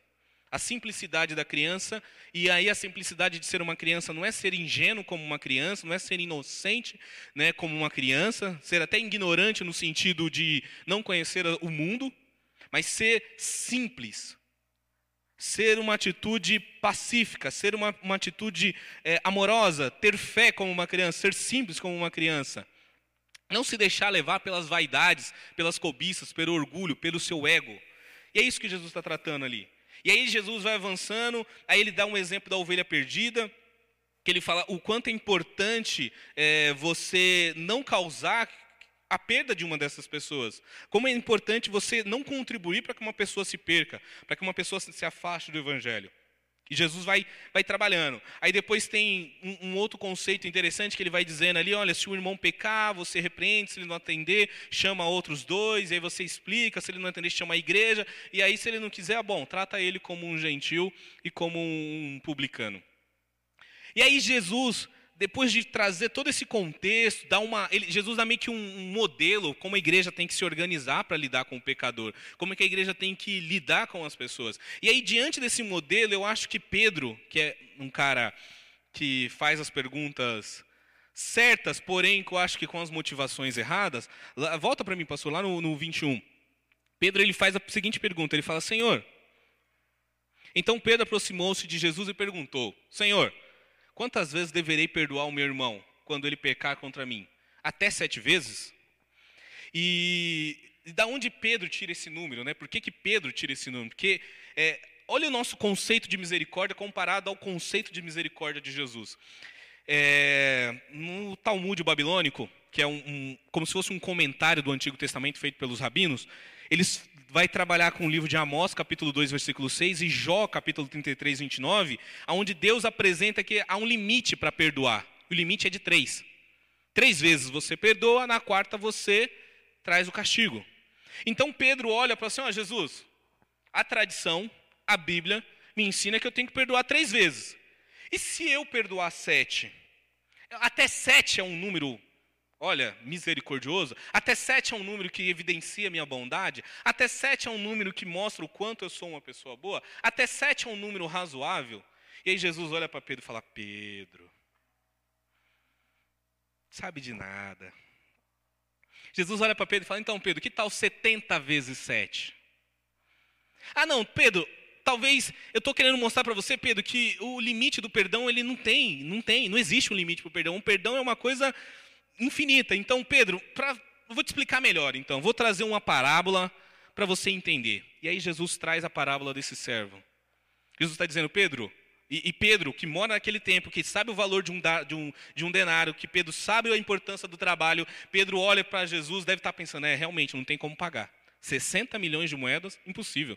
[SPEAKER 3] a simplicidade da criança, e aí a simplicidade de ser uma criança não é ser ingênuo como uma criança, não é ser inocente né, como uma criança, ser até ignorante no sentido de não conhecer o mundo, mas ser simples, ser uma atitude pacífica, ser uma, uma atitude é, amorosa, ter fé como uma criança, ser simples como uma criança. Não se deixar levar pelas vaidades, pelas cobiças, pelo orgulho, pelo seu ego. E é isso que Jesus está tratando ali. E aí Jesus vai avançando, aí ele dá um exemplo da ovelha perdida, que ele fala o quanto é importante é, você não causar a perda de uma dessas pessoas. Como é importante você não contribuir para que uma pessoa se perca, para que uma pessoa se afaste do Evangelho. E Jesus vai, vai trabalhando. Aí depois tem um, um, outro conceito interessante que ele vai dizendo ali: olha, se o irmão pecar, você repreende, se ele não atender, chama outros dois, aí você explica, se ele não atender, chama a igreja, e aí se ele não quiser, bom, trata ele como um gentil e como um publicano. E aí Jesus depois de trazer todo esse contexto, dá uma, ele, Jesus dá meio que um, um, modelo como a igreja tem que se organizar para lidar com o pecador, como é que a igreja tem que lidar com as pessoas. E aí, diante desse modelo, eu acho que Pedro, que é um cara que faz as perguntas certas, porém, eu acho que com as motivações erradas, lá, volta para mim, pastor, lá no, no 21. Pedro ele faz a seguinte pergunta, ele fala, Senhor, então Pedro aproximou-se de Jesus e perguntou, Senhor, Quantas vezes deverei perdoar o meu irmão quando ele pecar contra mim? Até sete vezes? E, e da onde Pedro tira esse número? Né? Por que, que Pedro tira esse número? Porque é, olha o nosso conceito de misericórdia comparado ao conceito de misericórdia de Jesus. É, no Talmud babilônico, que é um, um, como se fosse um comentário do Antigo Testamento feito pelos rabinos, eles vai trabalhar com o livro de Amós, capítulo 2, versículo 6, e Jó, capítulo 33, 29, onde Deus apresenta que há um limite para perdoar. O limite é de três. Três vezes você perdoa, na quarta você traz o castigo. Então Pedro olha para assim, ó, Jesus, a tradição, a Bíblia, me ensina que eu tenho que perdoar três vezes. E se eu perdoar sete? Até sete é um número olha, misericordioso. Até sete é um número que evidencia minha bondade. Até sete é um número que mostra o quanto eu sou uma pessoa boa. Até sete é um número razoável. E aí Jesus olha para Pedro e fala: Pedro, sabe de nada. Jesus olha para Pedro e fala: Então, Pedro, que tal 70 vezes 7? Ah, não, Pedro, talvez eu estou querendo mostrar para você, Pedro, que o limite do perdão ele não tem, não tem, não existe um limite para o perdão. O perdão é uma coisa infinita. Então, Pedro, pra, vou te explicar melhor. Então, vou trazer uma parábola para você entender. E aí Jesus traz a parábola desse servo. Jesus está dizendo, Pedro, e, e, Pedro, que mora naquele tempo, que sabe o valor de um, da, de, um, de um denário, que Pedro sabe a importância do trabalho, Pedro olha para Jesus, deve estar tá pensando, é, realmente, não tem como pagar. 60 milhões de moedas, impossível.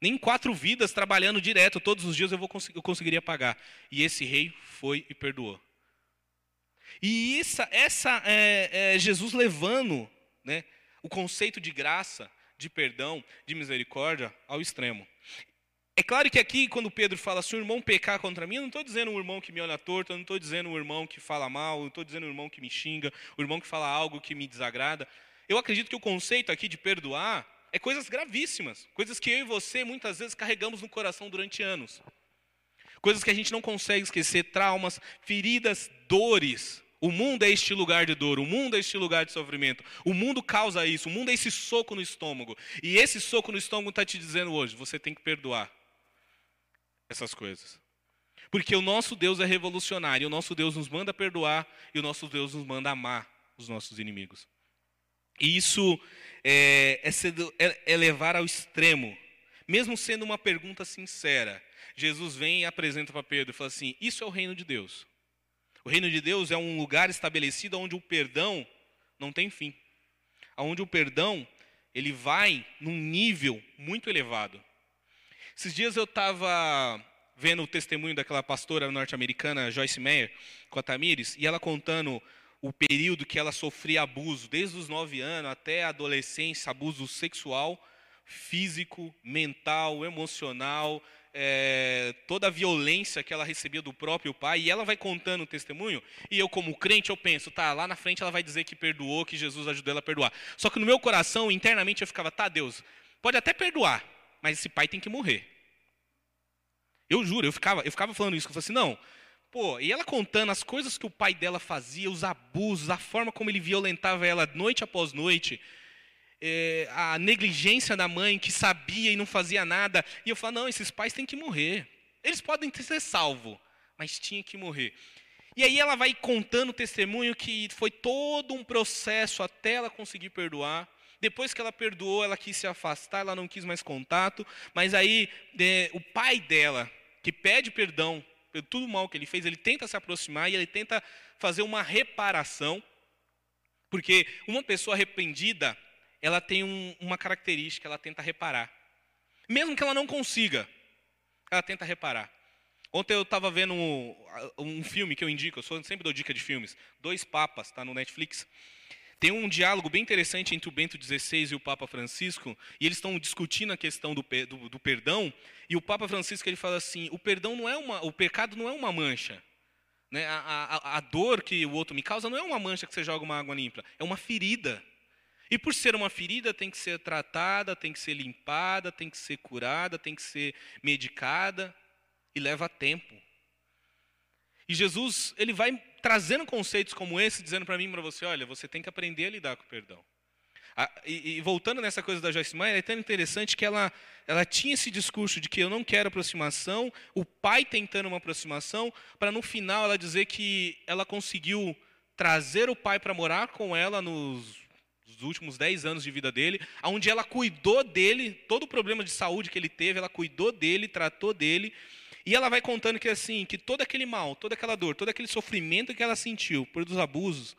[SPEAKER 3] Nem quatro vidas trabalhando direto todos os dias eu, vou, eu conseguiria pagar. E esse rei foi e perdoou. E essa, essa é, é Jesus levando né, o conceito de graça, de perdão, de misericórdia ao extremo. É claro que aqui, quando Pedro fala, se o irmão pecar contra mim, eu não estou dizendo um irmão que me olha torto, eu não estou dizendo um irmão que fala mal, eu não estou dizendo um irmão que me xinga, o um irmão que fala algo que me desagrada. Eu acredito que o conceito aqui de perdoar é coisas gravíssimas, coisas que eu e você muitas vezes carregamos no coração durante anos. Coisas que a gente não consegue esquecer, traumas, feridas, dores. O mundo é este lugar de dor, o mundo é este lugar de sofrimento. O mundo causa isso, o mundo é esse soco no estômago. E esse soco no estômago está te dizendo hoje: você tem que perdoar essas coisas. Porque o nosso Deus é revolucionário, o nosso Deus nos manda perdoar e o nosso Deus nos manda amar os nossos inimigos. E isso é, é, é, é levar ao extremo, mesmo sendo uma pergunta sincera. Jesus vem e apresenta para Pedro e fala assim: Isso é o reino de Deus. O reino de Deus é um lugar estabelecido onde o perdão não tem fim, onde o perdão ele vai num nível muito elevado. Esses dias eu estava vendo o testemunho daquela pastora norte-americana, Joyce Meyer, com a Tamires, e ela contando o período que ela sofria abuso, desde os nove anos até a adolescência, abuso sexual, físico, mental, emocional, é, toda a violência que ela recebia do próprio pai, e ela vai contando o testemunho, e eu como crente, eu penso, tá, lá na frente ela vai dizer que perdoou, que Jesus ajudou ela a perdoar. Só que no meu coração, internamente, eu ficava, tá, Deus, pode até perdoar, mas esse pai tem que morrer. Eu juro, eu ficava, eu ficava falando isso, eu falava assim, não, pô, e ela contando as coisas que o pai dela fazia, os abusos, a forma como ele violentava ela noite após noite, é, a negligência da mãe que sabia e não fazia nada, e eu falava, não, esses pais têm que morrer. Eles podem ser salvos, mas tinha que morrer. E aí ela vai contando o testemunho que foi todo um processo até ela conseguir perdoar. Depois que ela perdoou, ela quis se afastar, ela não quis mais contato. Mas aí é, o pai dela, que pede perdão por tudo mal que ele fez, ele tenta se aproximar e ele tenta fazer uma reparação. Porque uma pessoa arrependida, ela tem um, uma característica, ela tenta reparar. Mesmo que ela não consiga, ela tenta reparar. Ontem eu estava vendo um, um, filme que eu indico, eu sempre dou dica de filmes, Dois Papas, está no Netflix. Tem um diálogo bem interessante entre o Bento XVI e o Papa Francisco, e eles estão discutindo a questão do, do, do, perdão, e o Papa Francisco ele fala assim: o perdão não é uma, o pecado não é uma mancha. Né? A, a, a dor que o outro me causa não é uma mancha que você joga uma água limpa, é uma ferida. E por ser uma ferida, tem que ser tratada, tem que ser limpada, tem que ser curada, tem que ser medicada, e leva tempo. E Jesus, ele vai trazendo conceitos como esse, dizendo para mim e para você, olha, você tem que aprender a lidar com o perdão. Ah, e, e, voltando nessa coisa da Joyce Meyer, é tão interessante que ela, ela tinha esse discurso de que eu não quero aproximação, o pai tentando uma aproximação, para no final ela dizer que ela conseguiu trazer o pai para morar com ela nos, nos últimos 10 anos de vida dele, onde ela cuidou dele, todo o problema de saúde que ele teve, ela cuidou dele, tratou dele, e ela vai contando que assim, que todo aquele mal, toda aquela dor, todo aquele sofrimento que ela sentiu por dos abusos,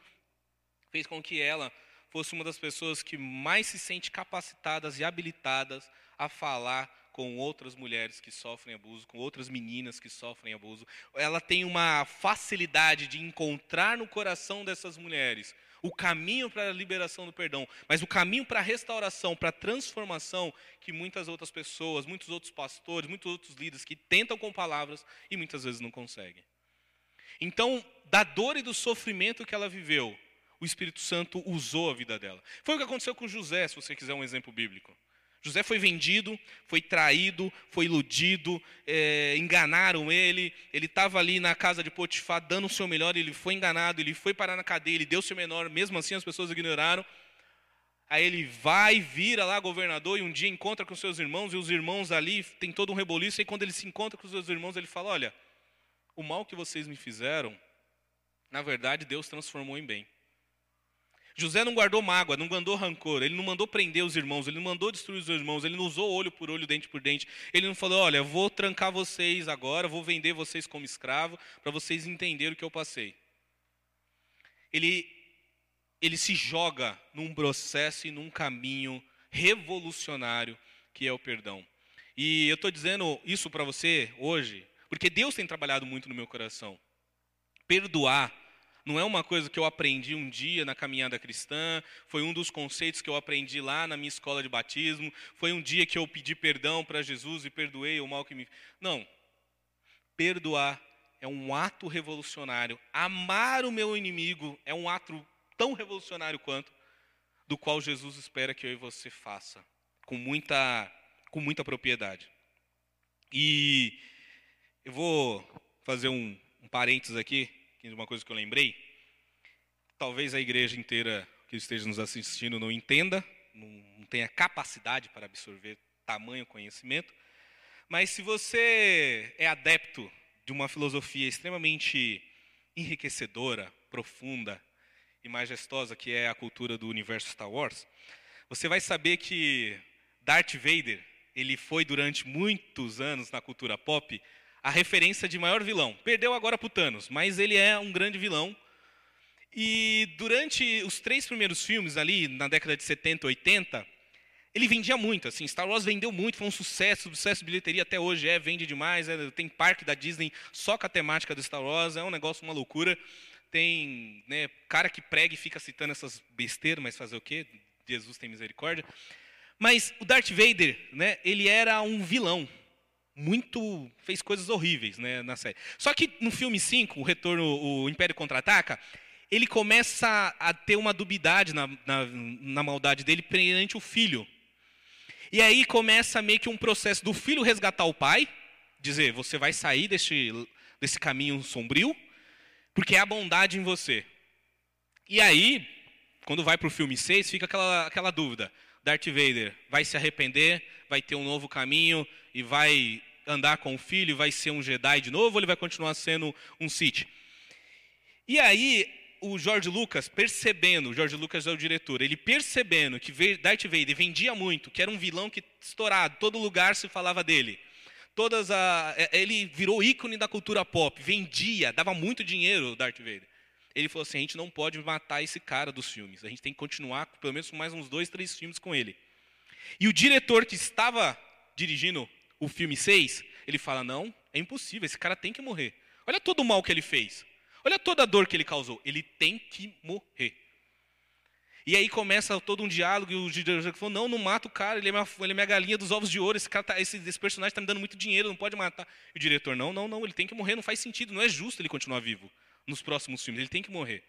[SPEAKER 3] fez com que ela fosse uma das pessoas que mais se sente capacitadas e habilitadas a falar com outras mulheres que sofrem abuso, com outras meninas que sofrem abuso. Ela tem uma facilidade de encontrar no coração dessas mulheres o caminho para a liberação do perdão, mas o caminho para a restauração, para a transformação que muitas outras pessoas, muitos outros pastores, muitos outros líderes que tentam com palavras e muitas vezes não conseguem. Então, da dor e do sofrimento que ela viveu, o Espírito Santo usou a vida dela. Foi o que aconteceu com José, se você quiser um exemplo bíblico. José foi vendido, foi traído, foi iludido, é, enganaram ele. Ele estava ali na casa de Potifar dando o seu melhor, ele foi enganado, ele foi parar na cadeia, ele deu o seu menor, mesmo assim as pessoas ignoraram. Aí ele vai, vira lá governador e um dia encontra com seus irmãos e os irmãos ali tem todo um reboliço. E quando ele se encontra com os seus irmãos, ele fala: Olha, o mal que vocês me fizeram, na verdade Deus transformou em bem. José não guardou mágoa, não guardou rancor, ele não mandou prender os irmãos, ele não mandou destruir os irmãos, ele não usou olho por olho, dente por dente. Ele não falou: Olha, vou trancar vocês agora, vou vender vocês como escravo, para vocês entenderem o que eu passei. Ele, ele se joga num processo e num caminho revolucionário que é o perdão. E eu estou dizendo isso para você hoje, porque Deus tem trabalhado muito no meu coração. Perdoar não é uma coisa que eu aprendi um dia na caminhada cristã, foi um dos conceitos que eu aprendi lá na minha escola de batismo, foi um dia que eu pedi perdão para Jesus e perdoei o mal que me. Não. Perdoar é um ato revolucionário. Amar o meu inimigo é um ato tão revolucionário quanto, do qual Jesus espera que eu e você faça, com muita, com muita propriedade. E eu vou fazer um, um parênteses aqui de uma coisa que eu lembrei. Talvez a igreja inteira que esteja nos assistindo não entenda, não, tenha capacidade para absorver tamanho conhecimento, mas se você é adepto de uma filosofia extremamente enriquecedora, profunda e majestosa que é a cultura do universo Star Wars, você vai saber que Darth Vader, ele foi durante muitos anos na cultura pop a referência de maior vilão. Perdeu agora para Thanos, mas ele é um grande vilão. E durante os três primeiros filmes ali, na década de 70, 80, ele vendia muito, assim, Star Wars vendeu muito, foi um sucesso, sucesso de bilheteria até hoje é, vende demais, é, tem parque da Disney só com a temática do Star Wars, é um negócio, uma loucura. Tem né, cara que prega e fica citando essas besteiras, mas fazer o quê? Jesus tem misericórdia. Mas o Darth Vader, né, ele era um vilão, muito fez coisas horríveis né, na série. Só que no filme 5, o retorno, o Império contra-ataca, ele começa a ter uma dubidade na, na, na, maldade dele perante o filho. E aí começa meio que um processo do filho resgatar o pai, dizer, você vai sair desse, desse caminho sombrio, porque há bondade em você. E aí, quando vai para o filme 6, fica aquela, aquela dúvida. Darth Vader vai se arrepender, vai ter um novo caminho e vai andar com o filho, vai ser um Jedi de novo ou ele vai continuar sendo um Sith? E aí, o George Lucas, percebendo, o George Lucas é o diretor, ele percebendo que Darth Vader vendia muito, que era um vilão que estourado, todo lugar se falava dele. Todas a, é, ele virou ícone da cultura pop, vendia, dava muito dinheiro o Darth Vader. Ele falou assim: a gente não pode matar esse cara dos filmes, a gente tem que continuar pelo menos mais uns dois, três filmes com ele. E o diretor que estava dirigindo o filme 6, ele fala: não, é impossível, esse cara tem que morrer. Olha todo o mal que ele fez. Olha toda a dor que ele causou. Ele tem que morrer. E aí começa todo um diálogo e o diretor falou: não, não mata o cara, ele é minha, ele é minha galinha dos ovos de ouro, esse, cara tá, esse, esse personagem está me dando muito dinheiro, não pode matar. E o diretor: não, não, não, ele tem que morrer, não faz sentido, não é justo ele continuar vivo nos próximos filmes, ele tem que morrer.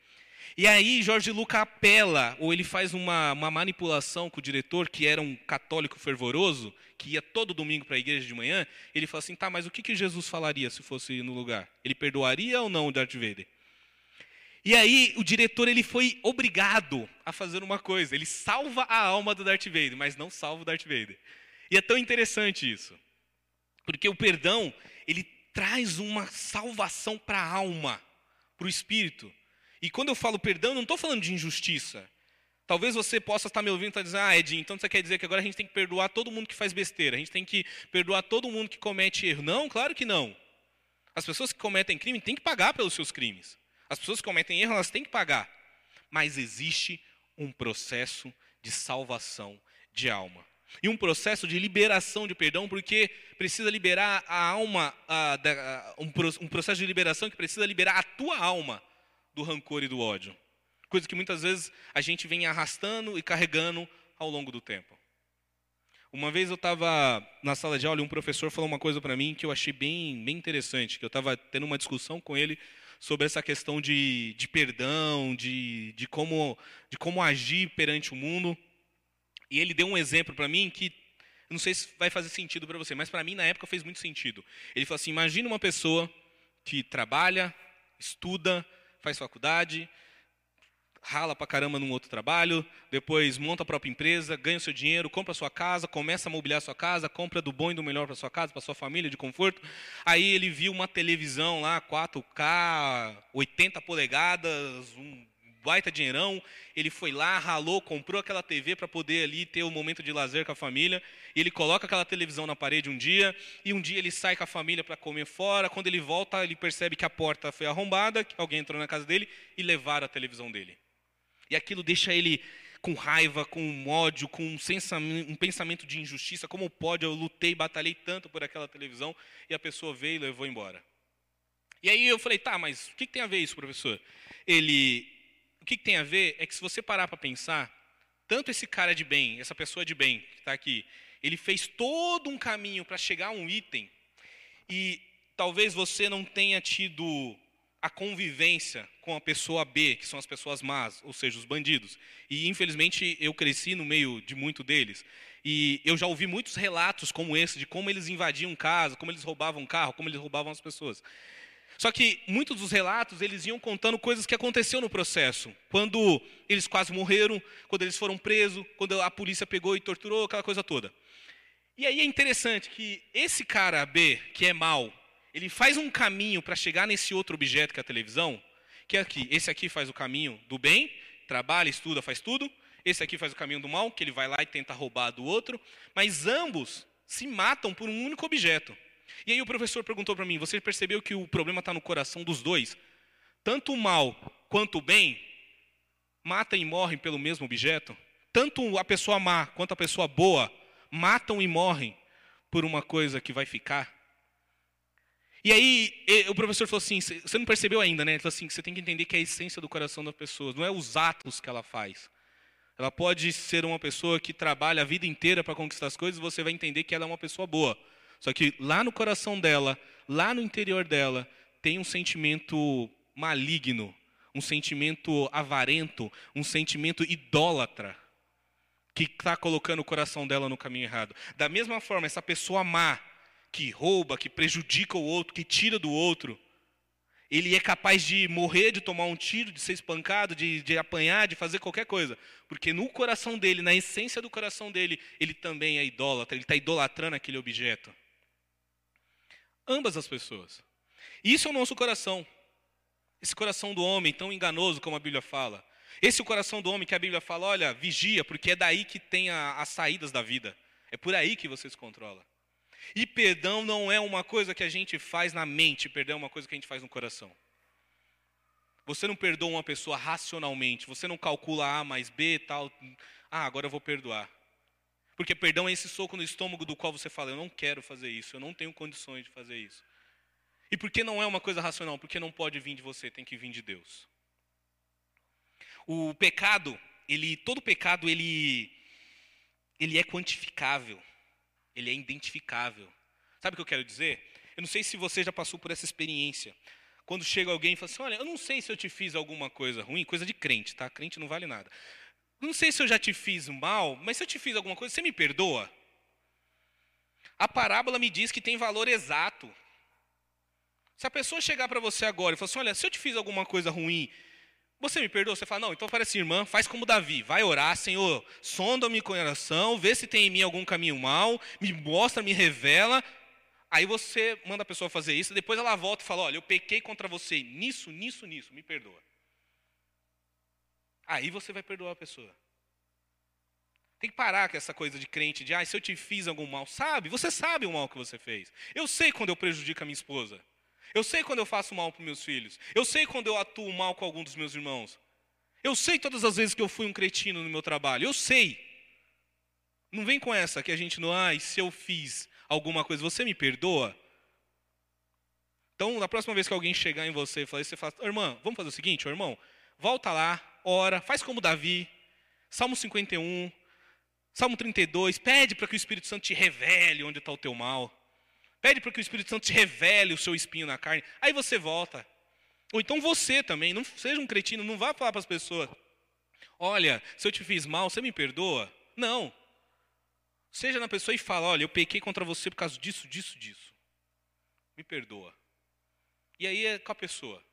[SPEAKER 3] E aí Jorge Luca apela, ou ele faz uma, uma manipulação com o diretor, que era um católico fervoroso, que ia todo domingo para a igreja de manhã, ele fala assim, tá, mas o que, que Jesus falaria se fosse no lugar? Ele perdoaria ou não o Darth Vader? E aí o diretor ele foi obrigado a fazer uma coisa, ele salva a alma do Darth Vader, mas não salva o Darth Vader. E é tão interessante isso, porque o perdão, ele traz uma salvação para a alma, para o espírito. E quando eu falo perdão, não estou falando de injustiça. Talvez você possa estar me ouvindo e estar dizendo, ah, Edinho, então você quer dizer que agora a gente tem que perdoar todo mundo que faz besteira, a gente tem que perdoar todo mundo que comete erro. Não, claro que não. As pessoas que cometem crime têm que pagar pelos seus crimes. As pessoas que cometem erro, elas têm que pagar. Mas existe um processo de salvação de alma. E um processo de liberação de perdão, porque precisa liberar a alma, a, a, um, um processo de liberação que precisa liberar a tua alma do rancor e do ódio. Coisa que muitas vezes a gente vem arrastando e carregando ao longo do tempo. Uma vez eu estava na sala de aula e um professor falou uma coisa para mim que eu achei bem, bem interessante, que eu estava tendo uma discussão com ele sobre essa questão de, de perdão, de, de, como, de como agir perante o mundo. E ele deu um exemplo para mim que não sei se vai fazer sentido para você, mas para mim na época fez muito sentido. Ele falou assim: imagina uma pessoa que trabalha, estuda, faz faculdade, rala pra caramba num outro trabalho, depois monta a própria empresa, ganha o seu dinheiro, compra a sua casa, começa a mobiliar a sua casa, compra do bom e do melhor para sua casa, para sua família, de conforto. Aí ele viu uma televisão lá, 4K, 80 polegadas, um baita dinheirão. Ele foi lá, ralou, comprou aquela TV para poder ali ter o um momento de lazer com a família. Ele coloca aquela televisão na parede um dia, e um dia ele sai com a família para comer fora. Quando ele volta, ele percebe que a porta foi arrombada, que alguém entrou na casa dele e levaram a televisão dele. E aquilo deixa ele com raiva, com ódio, com um, pensamento de injustiça. Como pode? Eu lutei, batalhei tanto por aquela televisão e a pessoa veio e levou embora. E aí eu falei, tá, mas o que tem a ver isso, professor? Ele, o que, que tem a ver é que se você parar para pensar, tanto esse cara de bem, essa pessoa de bem que está aqui, ele fez todo um caminho para chegar a um item e talvez você não tenha tido a convivência com a pessoa B, que são as pessoas más, ou seja, os bandidos. E infelizmente eu cresci no meio de muito deles. E eu já ouvi muitos relatos como esse de como eles invadiam casa, como eles roubavam carro, como eles roubavam as pessoas. Só que muitos dos relatos eles iam contando coisas que aconteceu no processo. Quando eles quase morreram, quando eles foram presos, quando a polícia pegou e torturou, aquela coisa toda. E aí é interessante que esse cara B, que é mau, ele faz um caminho para chegar nesse outro objeto que é a televisão, que é aqui. Esse aqui faz o caminho do bem, trabalha, estuda, faz tudo. Esse aqui faz o caminho do mal, que ele vai lá e tenta roubar do outro. Mas ambos se matam por um único objeto. E aí o professor perguntou para mim: você percebeu que o problema está no coração dos dois? Tanto o mal quanto o bem matam e morrem pelo mesmo objeto? Tanto a pessoa má quanto a pessoa boa matam e morrem por uma coisa que vai ficar? E aí o professor falou assim, você não percebeu ainda, né? Ele falou assim, você tem que entender que é a essência do coração da pessoa, não é os atos que ela faz. Ela pode ser uma pessoa que trabalha a vida inteira para conquistar as coisas, você vai entender que ela é uma pessoa boa. Só que lá no coração dela, lá no interior dela, tem um sentimento maligno, um sentimento avarento, um sentimento idólatra, que está colocando o coração dela no caminho errado. Da mesma forma, essa pessoa má, que rouba, que prejudica o outro, que tira do outro, ele é capaz de morrer, de tomar um tiro, de ser espancado, de, de apanhar, de fazer qualquer coisa. Porque no coração dele, na essência do coração dele, ele também é idólatra, ele está idolatrando aquele objeto. Ambas as pessoas. Isso é o nosso coração. Esse coração do homem tão enganoso, como a Bíblia fala. Esse é o coração do homem que a Bíblia fala, olha, vigia, porque é daí que tem a, as saídas da vida. É por aí que você se controla. E perdão não é uma coisa que a gente faz na mente, perdão é uma coisa que a gente faz no coração. Você não perdoa uma pessoa racionalmente, você não calcula A mais B tal. Ah, agora eu vou perdoar. Porque perdão é esse soco no estômago do qual você fala, eu não quero fazer isso, eu não tenho condições de fazer isso. E por que não é uma coisa racional? Porque não pode vir de você, tem que vir de Deus. O pecado, ele, todo pecado, ele, ele é quantificável ele é identificável. Sabe o que eu quero dizer? Eu não sei se você já passou por essa experiência. Quando chega alguém e fala assim: Olha, eu não sei se eu te fiz alguma coisa ruim, coisa de crente, tá? Crente não vale nada. Não sei se eu já te fiz mal, mas se eu te fiz alguma coisa, você me perdoa? A parábola me diz que tem valor exato. Se a pessoa chegar para você agora e falar assim: Olha, se eu te fiz alguma coisa ruim, você me perdoa? Você fala, não, então parece irmã, faz como Davi, vai orar, Senhor, sonda meu coração, vê se tem em mim algum caminho mal, me mostra, me revela. Aí você manda a pessoa fazer isso, depois ela volta e fala, olha, eu pequei contra você nisso, nisso, nisso, me perdoa. Aí você vai perdoar a pessoa. Tem que parar com essa coisa de crente, de, ah, se eu te fiz algum mal, sabe? Você sabe o mal que você fez. Eu sei quando eu prejudico a minha esposa. Eu sei quando eu faço mal para meus filhos. Eu sei quando eu atuo mal com algum dos meus irmãos. Eu sei todas as vezes que eu fui um cretino no meu trabalho. Eu sei. Não vem com essa que a gente não, ai, se eu fiz alguma coisa, você me perdoa? Então, na próxima vez que alguém chegar em você e falar isso, você fala, irmã, vamos fazer o seguinte, irmão, volta lá, ora, faz como Davi, Salmo 51, Salmo 32, pede para que o Espírito Santo te revele onde está o teu mal. Pede para que o Espírito Santo te revele o seu espinho na carne. Aí você volta. Ou então você também, não seja um cretino, não vá falar para as pessoas: Olha, se eu te fiz mal, você me perdoa? Não. Seja na pessoa e fala: olha, eu pequei contra você por causa disso, disso, disso. Me perdoa. E aí é com a pessoa.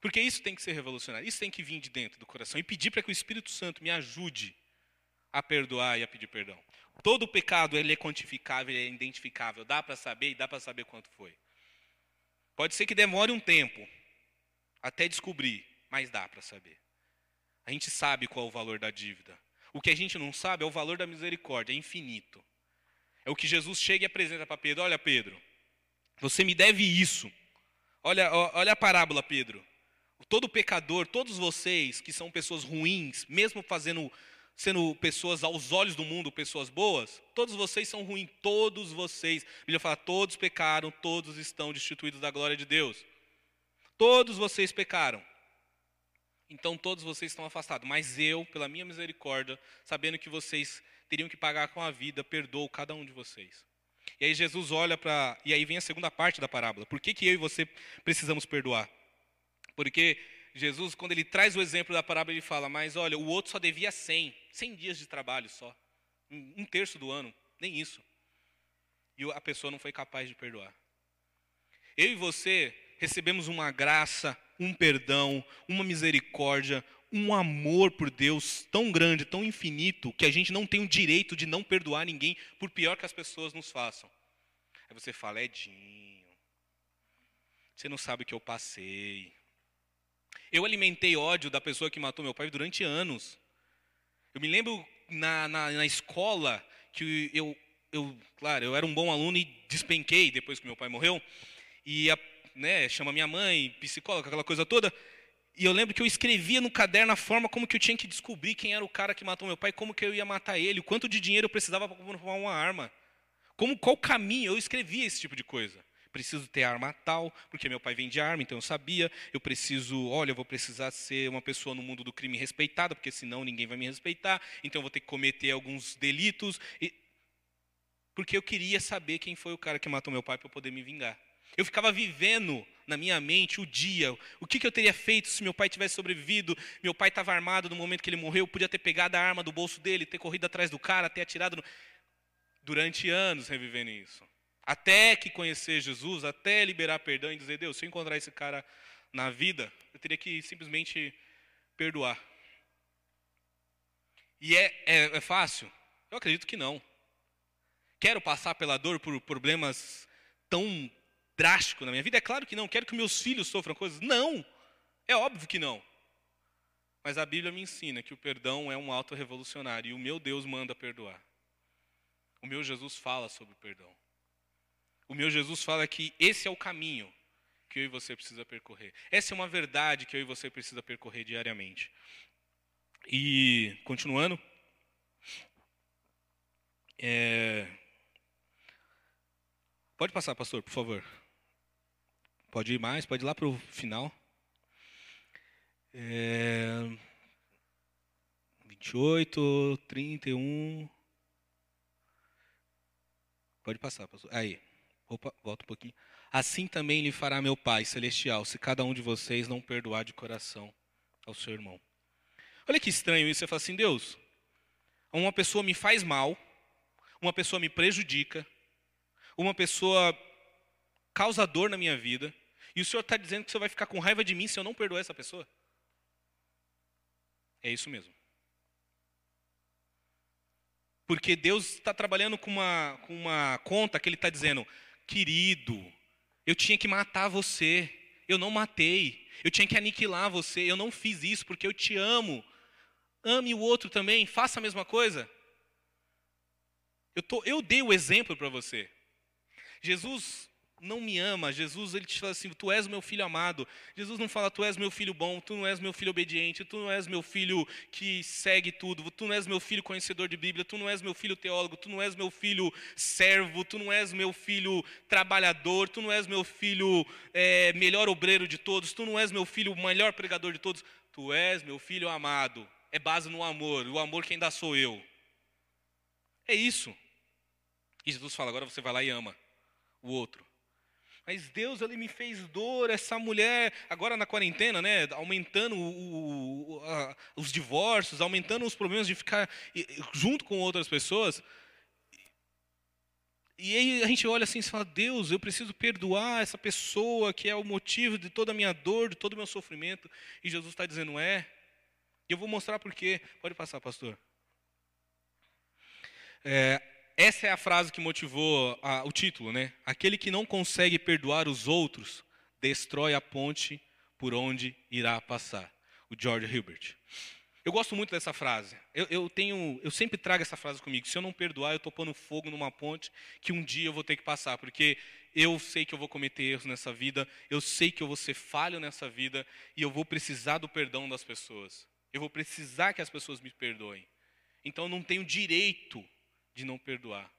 [SPEAKER 3] Porque isso tem que ser revolucionário, isso tem que vir de dentro do coração e pedir para que o Espírito Santo me ajude a perdoar e a pedir perdão. Todo pecado ele é quantificável, ele é identificável, dá para saber e dá para saber quanto foi. Pode ser que demore um tempo até descobrir, mas dá para saber. A gente sabe qual é o valor da dívida. O que a gente não sabe é o valor da misericórdia, é infinito. É o que Jesus chega e apresenta para Pedro: Olha, Pedro, você me deve isso. Olha, olha a parábola, Pedro. Todo pecador, todos vocês que são pessoas ruins, mesmo fazendo, sendo pessoas aos olhos do mundo, pessoas boas, todos vocês são ruins, todos vocês. A Bíblia fala: todos pecaram, todos estão destituídos da glória de Deus. Todos vocês pecaram. Então todos vocês estão afastados. Mas eu, pela minha misericórdia, sabendo que vocês teriam que pagar com a vida, perdoo cada um de vocês. E aí Jesus olha para. E aí vem a segunda parte da parábola. Por que, que eu e você precisamos perdoar? Porque Jesus, quando ele traz o exemplo da parábola, ele fala: Mas olha, o outro só devia 100, 100 dias de trabalho só. Um terço do ano, nem isso. E a pessoa não foi capaz de perdoar. Eu e você recebemos uma graça, um perdão, uma misericórdia, um amor por Deus tão grande, tão infinito, que a gente não tem o direito de não perdoar ninguém, por pior que as pessoas nos façam. Aí você fala, Edinho, você não sabe o que eu passei. Eu alimentei ódio da pessoa que matou meu pai durante anos. Eu me lembro na, na, na escola que eu, eu, claro, eu era um bom aluno e despenquei depois que meu pai morreu. E a, né, chama minha mãe, psicóloga, aquela coisa toda. E eu lembro que eu escrevia no caderno a forma como que eu tinha que descobrir quem era o cara que matou meu pai, como que eu ia matar ele, quanto de dinheiro eu precisava para comprar uma arma. Como qual caminho? Eu escrevia esse tipo de coisa. Preciso ter arma tal, porque meu pai vende arma, então eu sabia. Eu preciso, olha, eu vou precisar ser uma pessoa no mundo do crime respeitada, porque senão ninguém vai me respeitar. Então eu vou ter que cometer alguns delitos. E... Porque eu queria saber quem foi o cara que matou meu pai para eu poder me vingar. Eu ficava vivendo na minha mente o dia, o que, que eu teria feito se meu pai tivesse sobrevivido, meu pai estava armado no momento que ele morreu, eu podia ter pegado a arma do bolso dele, ter corrido atrás do cara, ter atirado no... durante anos revivendo isso. Até que conhecer Jesus, até liberar perdão e dizer, Deus, se eu encontrar esse cara na vida, eu teria que simplesmente perdoar. E é, é, é fácil? Eu acredito que não. Quero passar pela dor por problemas tão drástico na minha vida? É claro que não. Quero que meus filhos sofram coisas? Não. É óbvio que não. Mas a Bíblia me ensina que o perdão é um auto revolucionário e o meu Deus manda perdoar. O meu Jesus fala sobre o perdão. O meu Jesus fala que esse é o caminho que eu e você precisa percorrer. Essa é uma verdade que eu e você precisa percorrer diariamente. E continuando, é... pode passar, pastor, por favor. Pode ir mais, pode ir lá para o final. É... 28, 31. Pode passar, pastor. Aí, opa, volta um pouquinho. Assim também lhe fará meu Pai celestial, se cada um de vocês não perdoar de coração ao seu irmão. Olha que estranho isso. Você fala assim, Deus, uma pessoa me faz mal, uma pessoa me prejudica, uma pessoa causa dor na minha vida, e o Senhor está dizendo que você vai ficar com raiva de mim se eu não perdoar essa pessoa? É isso mesmo. Porque Deus está trabalhando com uma, com uma conta que Ele está dizendo, querido, eu tinha que matar você, eu não matei, eu tinha que aniquilar você, eu não fiz isso porque eu te amo. Ame o outro também, faça a mesma coisa. Eu, tô, eu dei o exemplo para você. Jesus não me ama, Jesus ele te fala assim: Tu és meu filho amado. Jesus não fala: Tu és meu filho bom, tu não és meu filho obediente, tu não és meu filho que segue tudo, tu não és meu filho conhecedor de Bíblia, tu não és meu filho teólogo, tu não és meu filho servo, tu não és meu filho trabalhador, tu não és meu filho é, melhor obreiro de todos, tu não és meu filho melhor pregador de todos. Tu és meu filho amado. É base no amor, o amor quem dá sou eu. É isso. E Jesus fala: agora você vai lá e ama o outro. Mas Deus, ele me fez dor, essa mulher, agora na quarentena, né, aumentando o, o, ah, os divórcios, aumentando os problemas de ficar junto com outras pessoas. E aí a gente olha assim e fala: Deus, eu preciso perdoar essa pessoa que é o motivo de toda a minha dor, de todo o meu sofrimento. E Jesus está dizendo: É. E eu vou mostrar por quê. Pode passar, pastor. É, essa é a frase que motivou a- o título, né? Aquele que não consegue perdoar os outros destrói a ponte por onde irá passar. O George Hilbert. Eu gosto muito dessa frase. Eu, eu tenho, eu sempre trago essa frase comigo. Se eu não perdoar, eu estou pondo fogo numa ponte que um dia eu vou ter que passar, porque eu sei que eu vou cometer erros nessa vida, eu sei que eu vou ser falho nessa vida e eu vou precisar do perdão das pessoas. Eu vou precisar que as pessoas me perdoem. Então eu não tenho direito de não perdoar.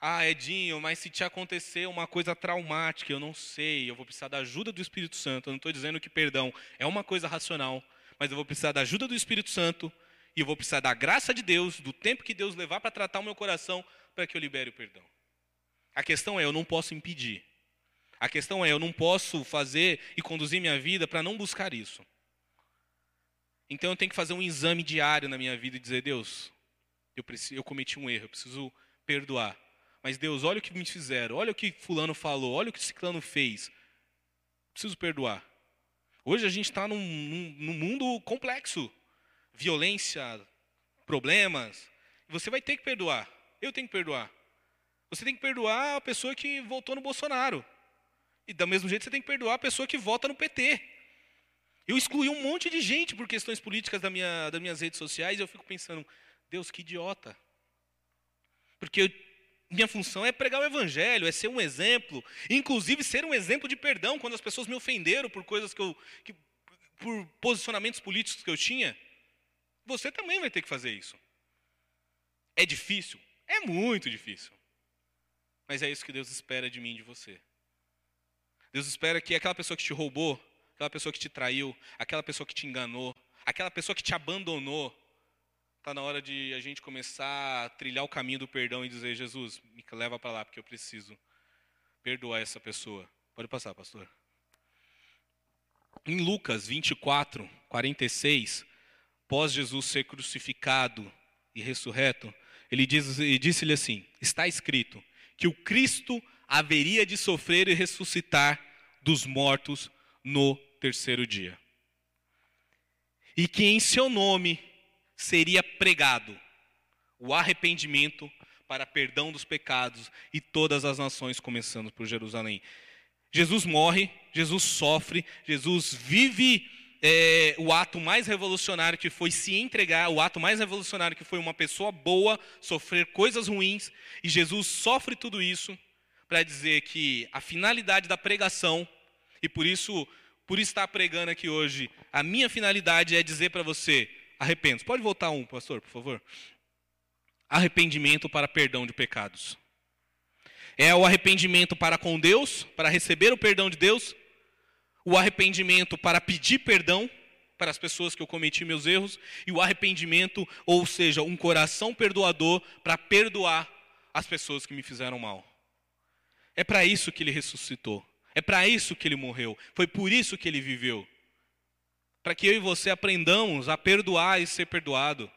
[SPEAKER 3] Ah, Edinho, mas se te acontecer uma coisa traumática, eu não sei, eu vou precisar da ajuda do Espírito Santo. Eu não estou dizendo que perdão é uma coisa racional, mas eu vou precisar da ajuda do Espírito Santo e eu vou precisar da graça de Deus, do tempo que Deus levar para tratar o meu coração, para que eu libere o perdão. A questão é, eu não posso impedir. A questão é, eu não posso fazer e conduzir minha vida para não buscar isso. Então eu tenho que fazer um exame diário na minha vida e dizer, Deus, eu, preciso, eu cometi um erro, eu preciso perdoar. Mas Deus, olha o que me fizeram, olha o que fulano falou, olha o que ciclano fez. Preciso perdoar. Hoje a gente está num, num, num mundo complexo. Violência, problemas. Você vai ter que perdoar. Eu tenho que perdoar. Você tem que perdoar a pessoa que votou no Bolsonaro. E do mesmo jeito você tem que perdoar a pessoa que vota no PT. Eu excluí um monte de gente por questões políticas da minha, das minhas redes sociais e eu fico pensando, Deus, que idiota. Porque eu, minha função é pregar o evangelho, é ser um exemplo, inclusive ser um exemplo de perdão quando as pessoas me ofenderam por coisas que eu que, por posicionamentos políticos que eu tinha. Você também vai ter que fazer isso. É difícil? É muito difícil. Mas é isso que Deus espera de mim e de você. Deus espera que aquela pessoa que te roubou, aquela pessoa que te traiu, aquela pessoa que te enganou, aquela pessoa que te abandonou, está na hora de a gente começar a trilhar o caminho do perdão e dizer: Jesus, me leva para lá, porque eu preciso perdoar essa pessoa. Pode passar, pastor. Em Lucas 24, 46, pós Jesus ser crucificado e ressurreto, ele diz, disse-lhe assim: Está escrito que o Cristo haveria de sofrer e ressuscitar dos mortos no terceiro dia. E que em seu nome seria pregado o arrependimento para perdão dos pecados e todas as nações, começando por Jerusalém. Jesus morre, Jesus sofre, Jesus vive é, o ato mais revolucionário que foi se entregar, o ato mais revolucionário que foi uma pessoa boa sofrer coisas ruins, e Jesus sofre tudo isso para dizer que a finalidade da pregação, e por isso, por estar pregando aqui hoje, a minha finalidade é dizer para você: arrependa. Pode voltar um, pastor, por favor? Arrependimento para perdão de pecados. É o arrependimento para com Deus, para receber o perdão de Deus, o arrependimento para pedir perdão para as pessoas que eu cometi meus erros, e o arrependimento, ou seja, um coração perdoador para perdoar as pessoas que me fizeram mal. É para isso que ele ressuscitou. É para isso que ele morreu. Foi por isso que ele viveu. Para que eu e você aprendamos a perdoar e ser perdoado.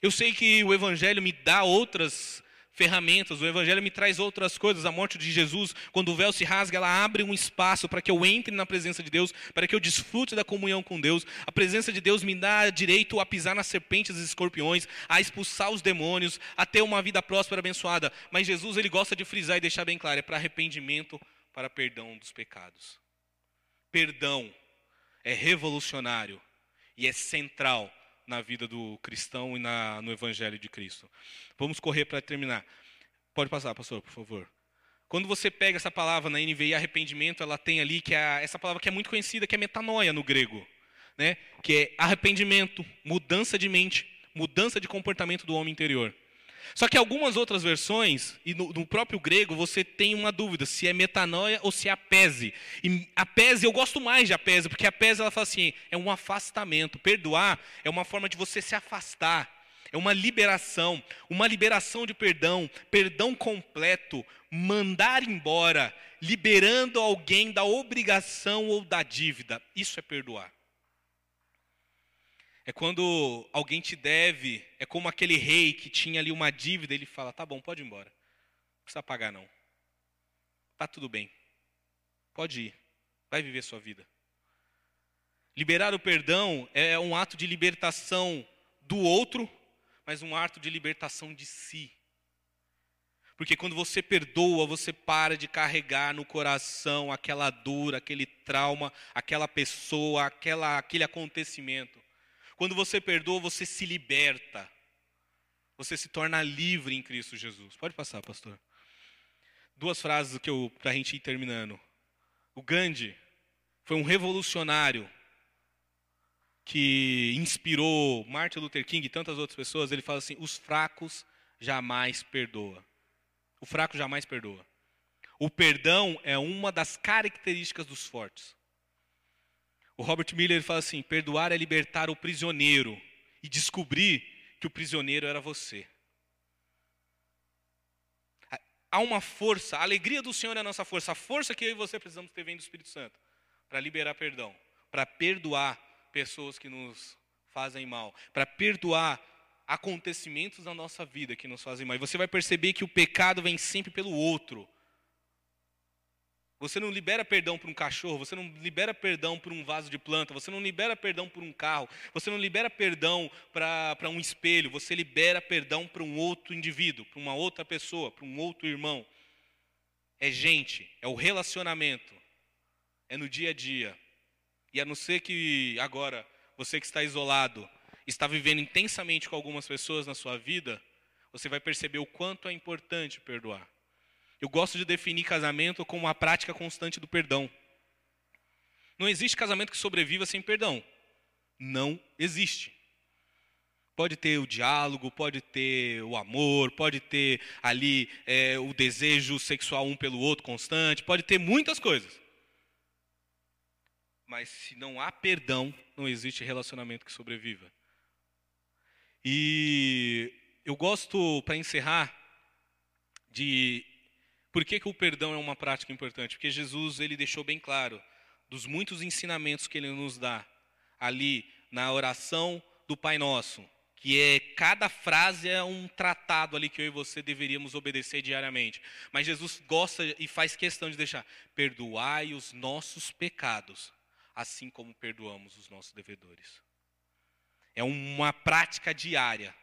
[SPEAKER 3] Eu sei que o Evangelho me dá outras ferramentas, o Evangelho me traz outras coisas. A morte de Jesus, quando o véu se rasga, ela abre um espaço para que eu entre na presença de Deus, para que eu desfrute da comunhão com Deus. A presença de Deus me dá direito a pisar nas serpentes e escorpiões, a expulsar os demônios, a ter uma vida próspera, abençoada. Mas Jesus, ele gosta de frisar e deixar bem claro: é para arrependimento, para perdão dos pecados. Perdão é revolucionário e é central na vida do cristão e na, no Evangelho de Cristo. Vamos correr para terminar. Pode passar, pastor, por favor. Quando você pega essa palavra na NVI, arrependimento, ela tem ali que é essa palavra que é muito conhecida, que é metanoia no grego, né? Que é arrependimento, mudança de mente, mudança de comportamento do homem interior. Só que algumas outras versões, e no, no, próprio grego, você tem uma dúvida se é metanoia ou se é apese. E apese, eu gosto mais de apese, porque apese ela fala assim, é um afastamento. Perdoar é uma forma de você se afastar. É uma liberação, uma liberação de perdão, perdão completo, mandar embora, liberando alguém da obrigação ou da dívida. Isso é perdoar. É quando alguém te deve, é como aquele rei que tinha ali uma dívida, ele fala: "Tá bom, pode ir embora. Não precisa pagar não. Tá tudo bem. Pode ir. Vai viver sua vida." Liberar o perdão é um ato de libertação do outro, mas um ato de libertação de si. Porque quando você perdoa, você para de carregar no coração aquela dor, aquele trauma, aquela pessoa, aquela, aquele acontecimento. Quando você perdoa, você se liberta. Você se torna livre em Cristo Jesus. Pode passar, pastor. Duas frases que eu para a gente ir terminando. O Gandhi foi um revolucionário que inspirou Martin Luther King e tantas outras pessoas. Ele fala assim: os fracos jamais perdoa. O fraco jamais perdoa. O perdão é uma das características dos fortes. O Robert Miller fala assim: perdoar é libertar o prisioneiro e descobrir que o prisioneiro era você. Há uma força, a alegria do Senhor é a nossa força, a força que eu e você precisamos ter vem do Espírito Santo para liberar perdão, para perdoar pessoas que nos fazem mal, para perdoar acontecimentos na nossa vida que nos fazem mal. E você vai perceber que o pecado vem sempre pelo outro. Você não libera perdão para um cachorro, você não libera perdão por um vaso de planta, você não libera perdão por um carro, você não libera perdão para um espelho, você libera perdão para um outro indivíduo, para uma outra pessoa, para um outro irmão. É gente, é o relacionamento, é no dia a dia. E a não ser que agora você que está isolado, está vivendo intensamente com algumas pessoas na sua vida, você vai perceber o quanto é importante perdoar. Eu gosto de definir casamento como uma prática constante do perdão. Não existe casamento que sobreviva sem perdão. Não existe. Pode ter o diálogo, pode ter o amor, pode ter ali é, o desejo sexual um pelo outro constante, pode ter muitas coisas. Mas se não há perdão, não existe relacionamento que sobreviva. E eu gosto, para encerrar, de por que, que o perdão é uma prática importante? Porque Jesus ele deixou bem claro dos muitos ensinamentos que ele nos dá ali na oração do Pai Nosso, que é cada frase é um tratado ali que eu e você deveríamos obedecer diariamente. Mas Jesus gosta e faz questão de deixar: perdoai os nossos pecados, assim como perdoamos os nossos devedores. É uma prática diária.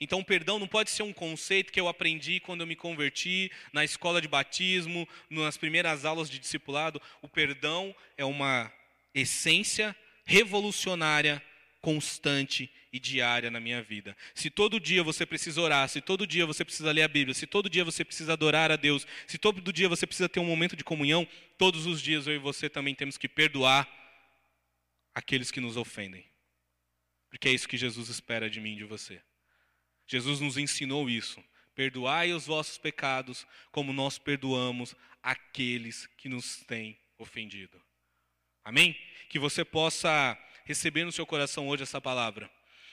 [SPEAKER 3] Então, perdão não pode ser um conceito que eu aprendi quando eu me converti, na escola de batismo, nas primeiras aulas de discipulado. O perdão é uma essência revolucionária, constante e diária na minha vida. Se todo dia você precisa orar, se todo dia você precisa ler a Bíblia, se todo dia você precisa adorar a Deus, se todo dia você precisa ter um momento de comunhão, todos os dias eu e você também temos que perdoar aqueles que nos ofendem. Porque é isso que Jesus espera de mim e de você. Jesus nos ensinou isso. Perdoai os vossos pecados, como nós perdoamos aqueles que nos têm ofendido. Amém? Que você possa receber no seu coração hoje essa palavra.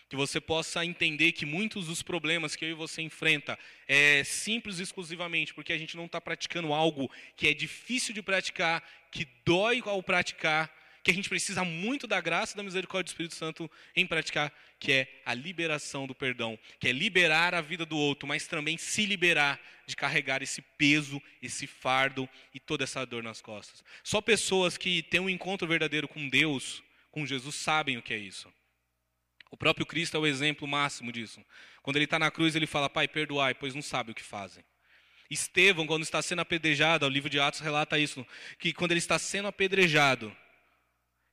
[SPEAKER 3] Que você possa entender que muitos dos problemas que eu e você enfrenta é simples exclusivamente porque a gente não está praticando algo que é difícil de praticar, que dói ao praticar, que a gente precisa muito da graça e da misericórdia do Espírito Santo em praticar, que é a liberação do perdão, que é liberar a vida do outro, mas também se liberar de carregar esse peso, esse fardo e toda essa dor nas costas. Só pessoas que têm um encontro verdadeiro com Deus, com Jesus, sabem o que é isso. O próprio Cristo é o exemplo máximo disso. Quando ele está na cruz, ele fala: Pai, perdoai, pois não sabem o que fazem. Estevão, quando está sendo apedrejado, o livro de Atos relata isso, que quando ele está sendo apedrejado,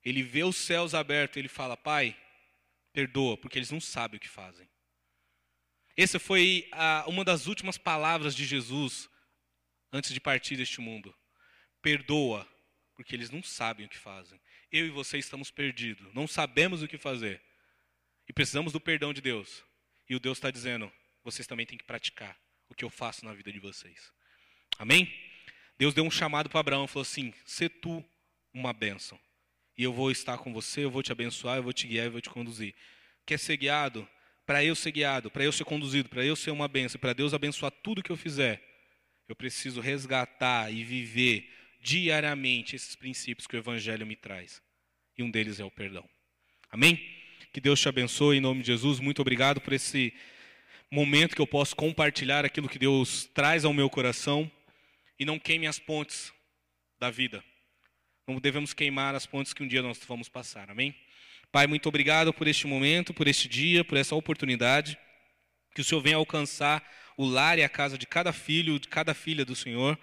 [SPEAKER 3] ele vê os céus abertos ele fala: Pai, perdoa, porque eles não sabem o que fazem. Essa foi a, uma das últimas palavras de Jesus antes de partir deste mundo. Perdoa, porque eles não sabem o que fazem. Eu e você estamos perdidos, não sabemos o que fazer. E precisamos do perdão de Deus. E o Deus está dizendo: vocês também têm que praticar o que eu faço na vida de vocês. Amém? Deus deu um chamado para Abraão e falou assim: "Se tu uma bênção e eu vou estar com você, eu vou te abençoar, eu vou te guiar, eu vou te conduzir. Quer ser guiado? Para eu ser guiado, para eu ser conduzido, para eu ser uma bênção, para Deus abençoar tudo que eu fizer, eu preciso resgatar e viver diariamente esses princípios que o Evangelho me traz. E um deles é o perdão. Amém? Que Deus te abençoe em nome de Jesus. Muito obrigado por esse momento que eu posso compartilhar aquilo que Deus traz ao meu coração e não queime as pontes da vida. Não devemos queimar as pontes que um dia nós vamos passar. Amém? Pai, muito obrigado por este momento, por este dia, por essa oportunidade. Que o Senhor venha alcançar o lar e a casa de cada filho, de cada filha do Senhor.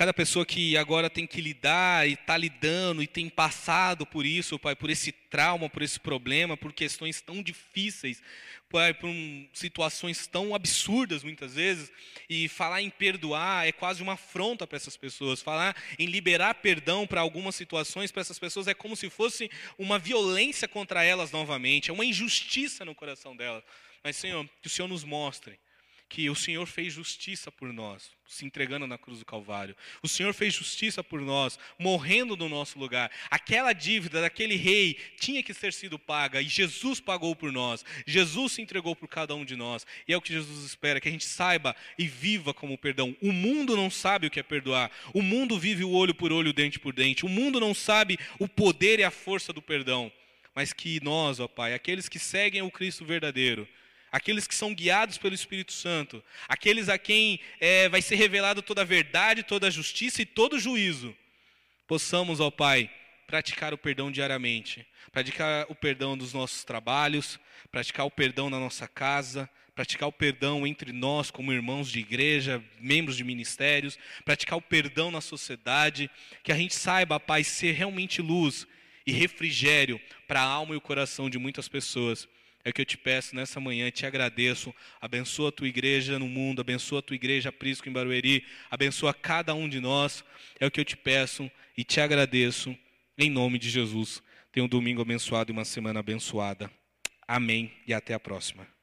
[SPEAKER 3] Cada pessoa que agora tem que lidar e está lidando e tem passado por isso, Pai, por esse trauma, por esse problema, por questões tão difíceis, Pai, por um, situações tão absurdas muitas vezes. E falar em perdoar é quase uma afronta para essas pessoas. Falar em liberar perdão para algumas situações para essas pessoas é como se fosse uma violência contra elas novamente, é uma injustiça no coração delas. Mas, Senhor, que o Senhor nos mostre que o Senhor fez justiça por nós, se entregando na cruz do Calvário. O Senhor fez justiça por nós, morrendo no nosso lugar. Aquela dívida daquele rei tinha que ter sido paga e Jesus pagou por nós. Jesus se entregou por cada um de nós. E é o que Jesus espera, que a gente saiba e viva como perdão. O mundo não sabe o que é perdoar. O mundo vive o olho por olho, dente por dente. O mundo não sabe o poder e a força do perdão. Mas que nós, ó Pai, aqueles que seguem o Cristo verdadeiro, aqueles que são guiados pelo Espírito Santo, aqueles a quem é, vai ser revelado toda a verdade, toda a justiça e todo o juízo, possamos, ó Pai, praticar o perdão diariamente, praticar o perdão dos nossos trabalhos, praticar o perdão na nossa casa, praticar o perdão entre nós como irmãos de igreja, membros de ministérios, praticar o perdão na sociedade, que a gente saiba, Pai, ser realmente luz e refrigério para a alma e o coração de muitas pessoas. É o que eu te peço nessa manhã, te agradeço. Abençoa a tua igreja no mundo, abençoa a tua igreja Prisco em Barueri, abençoa cada um de nós. É o que eu te peço e te agradeço em nome de Jesus. Tenha um domingo abençoado e uma semana abençoada. Amém e até a próxima.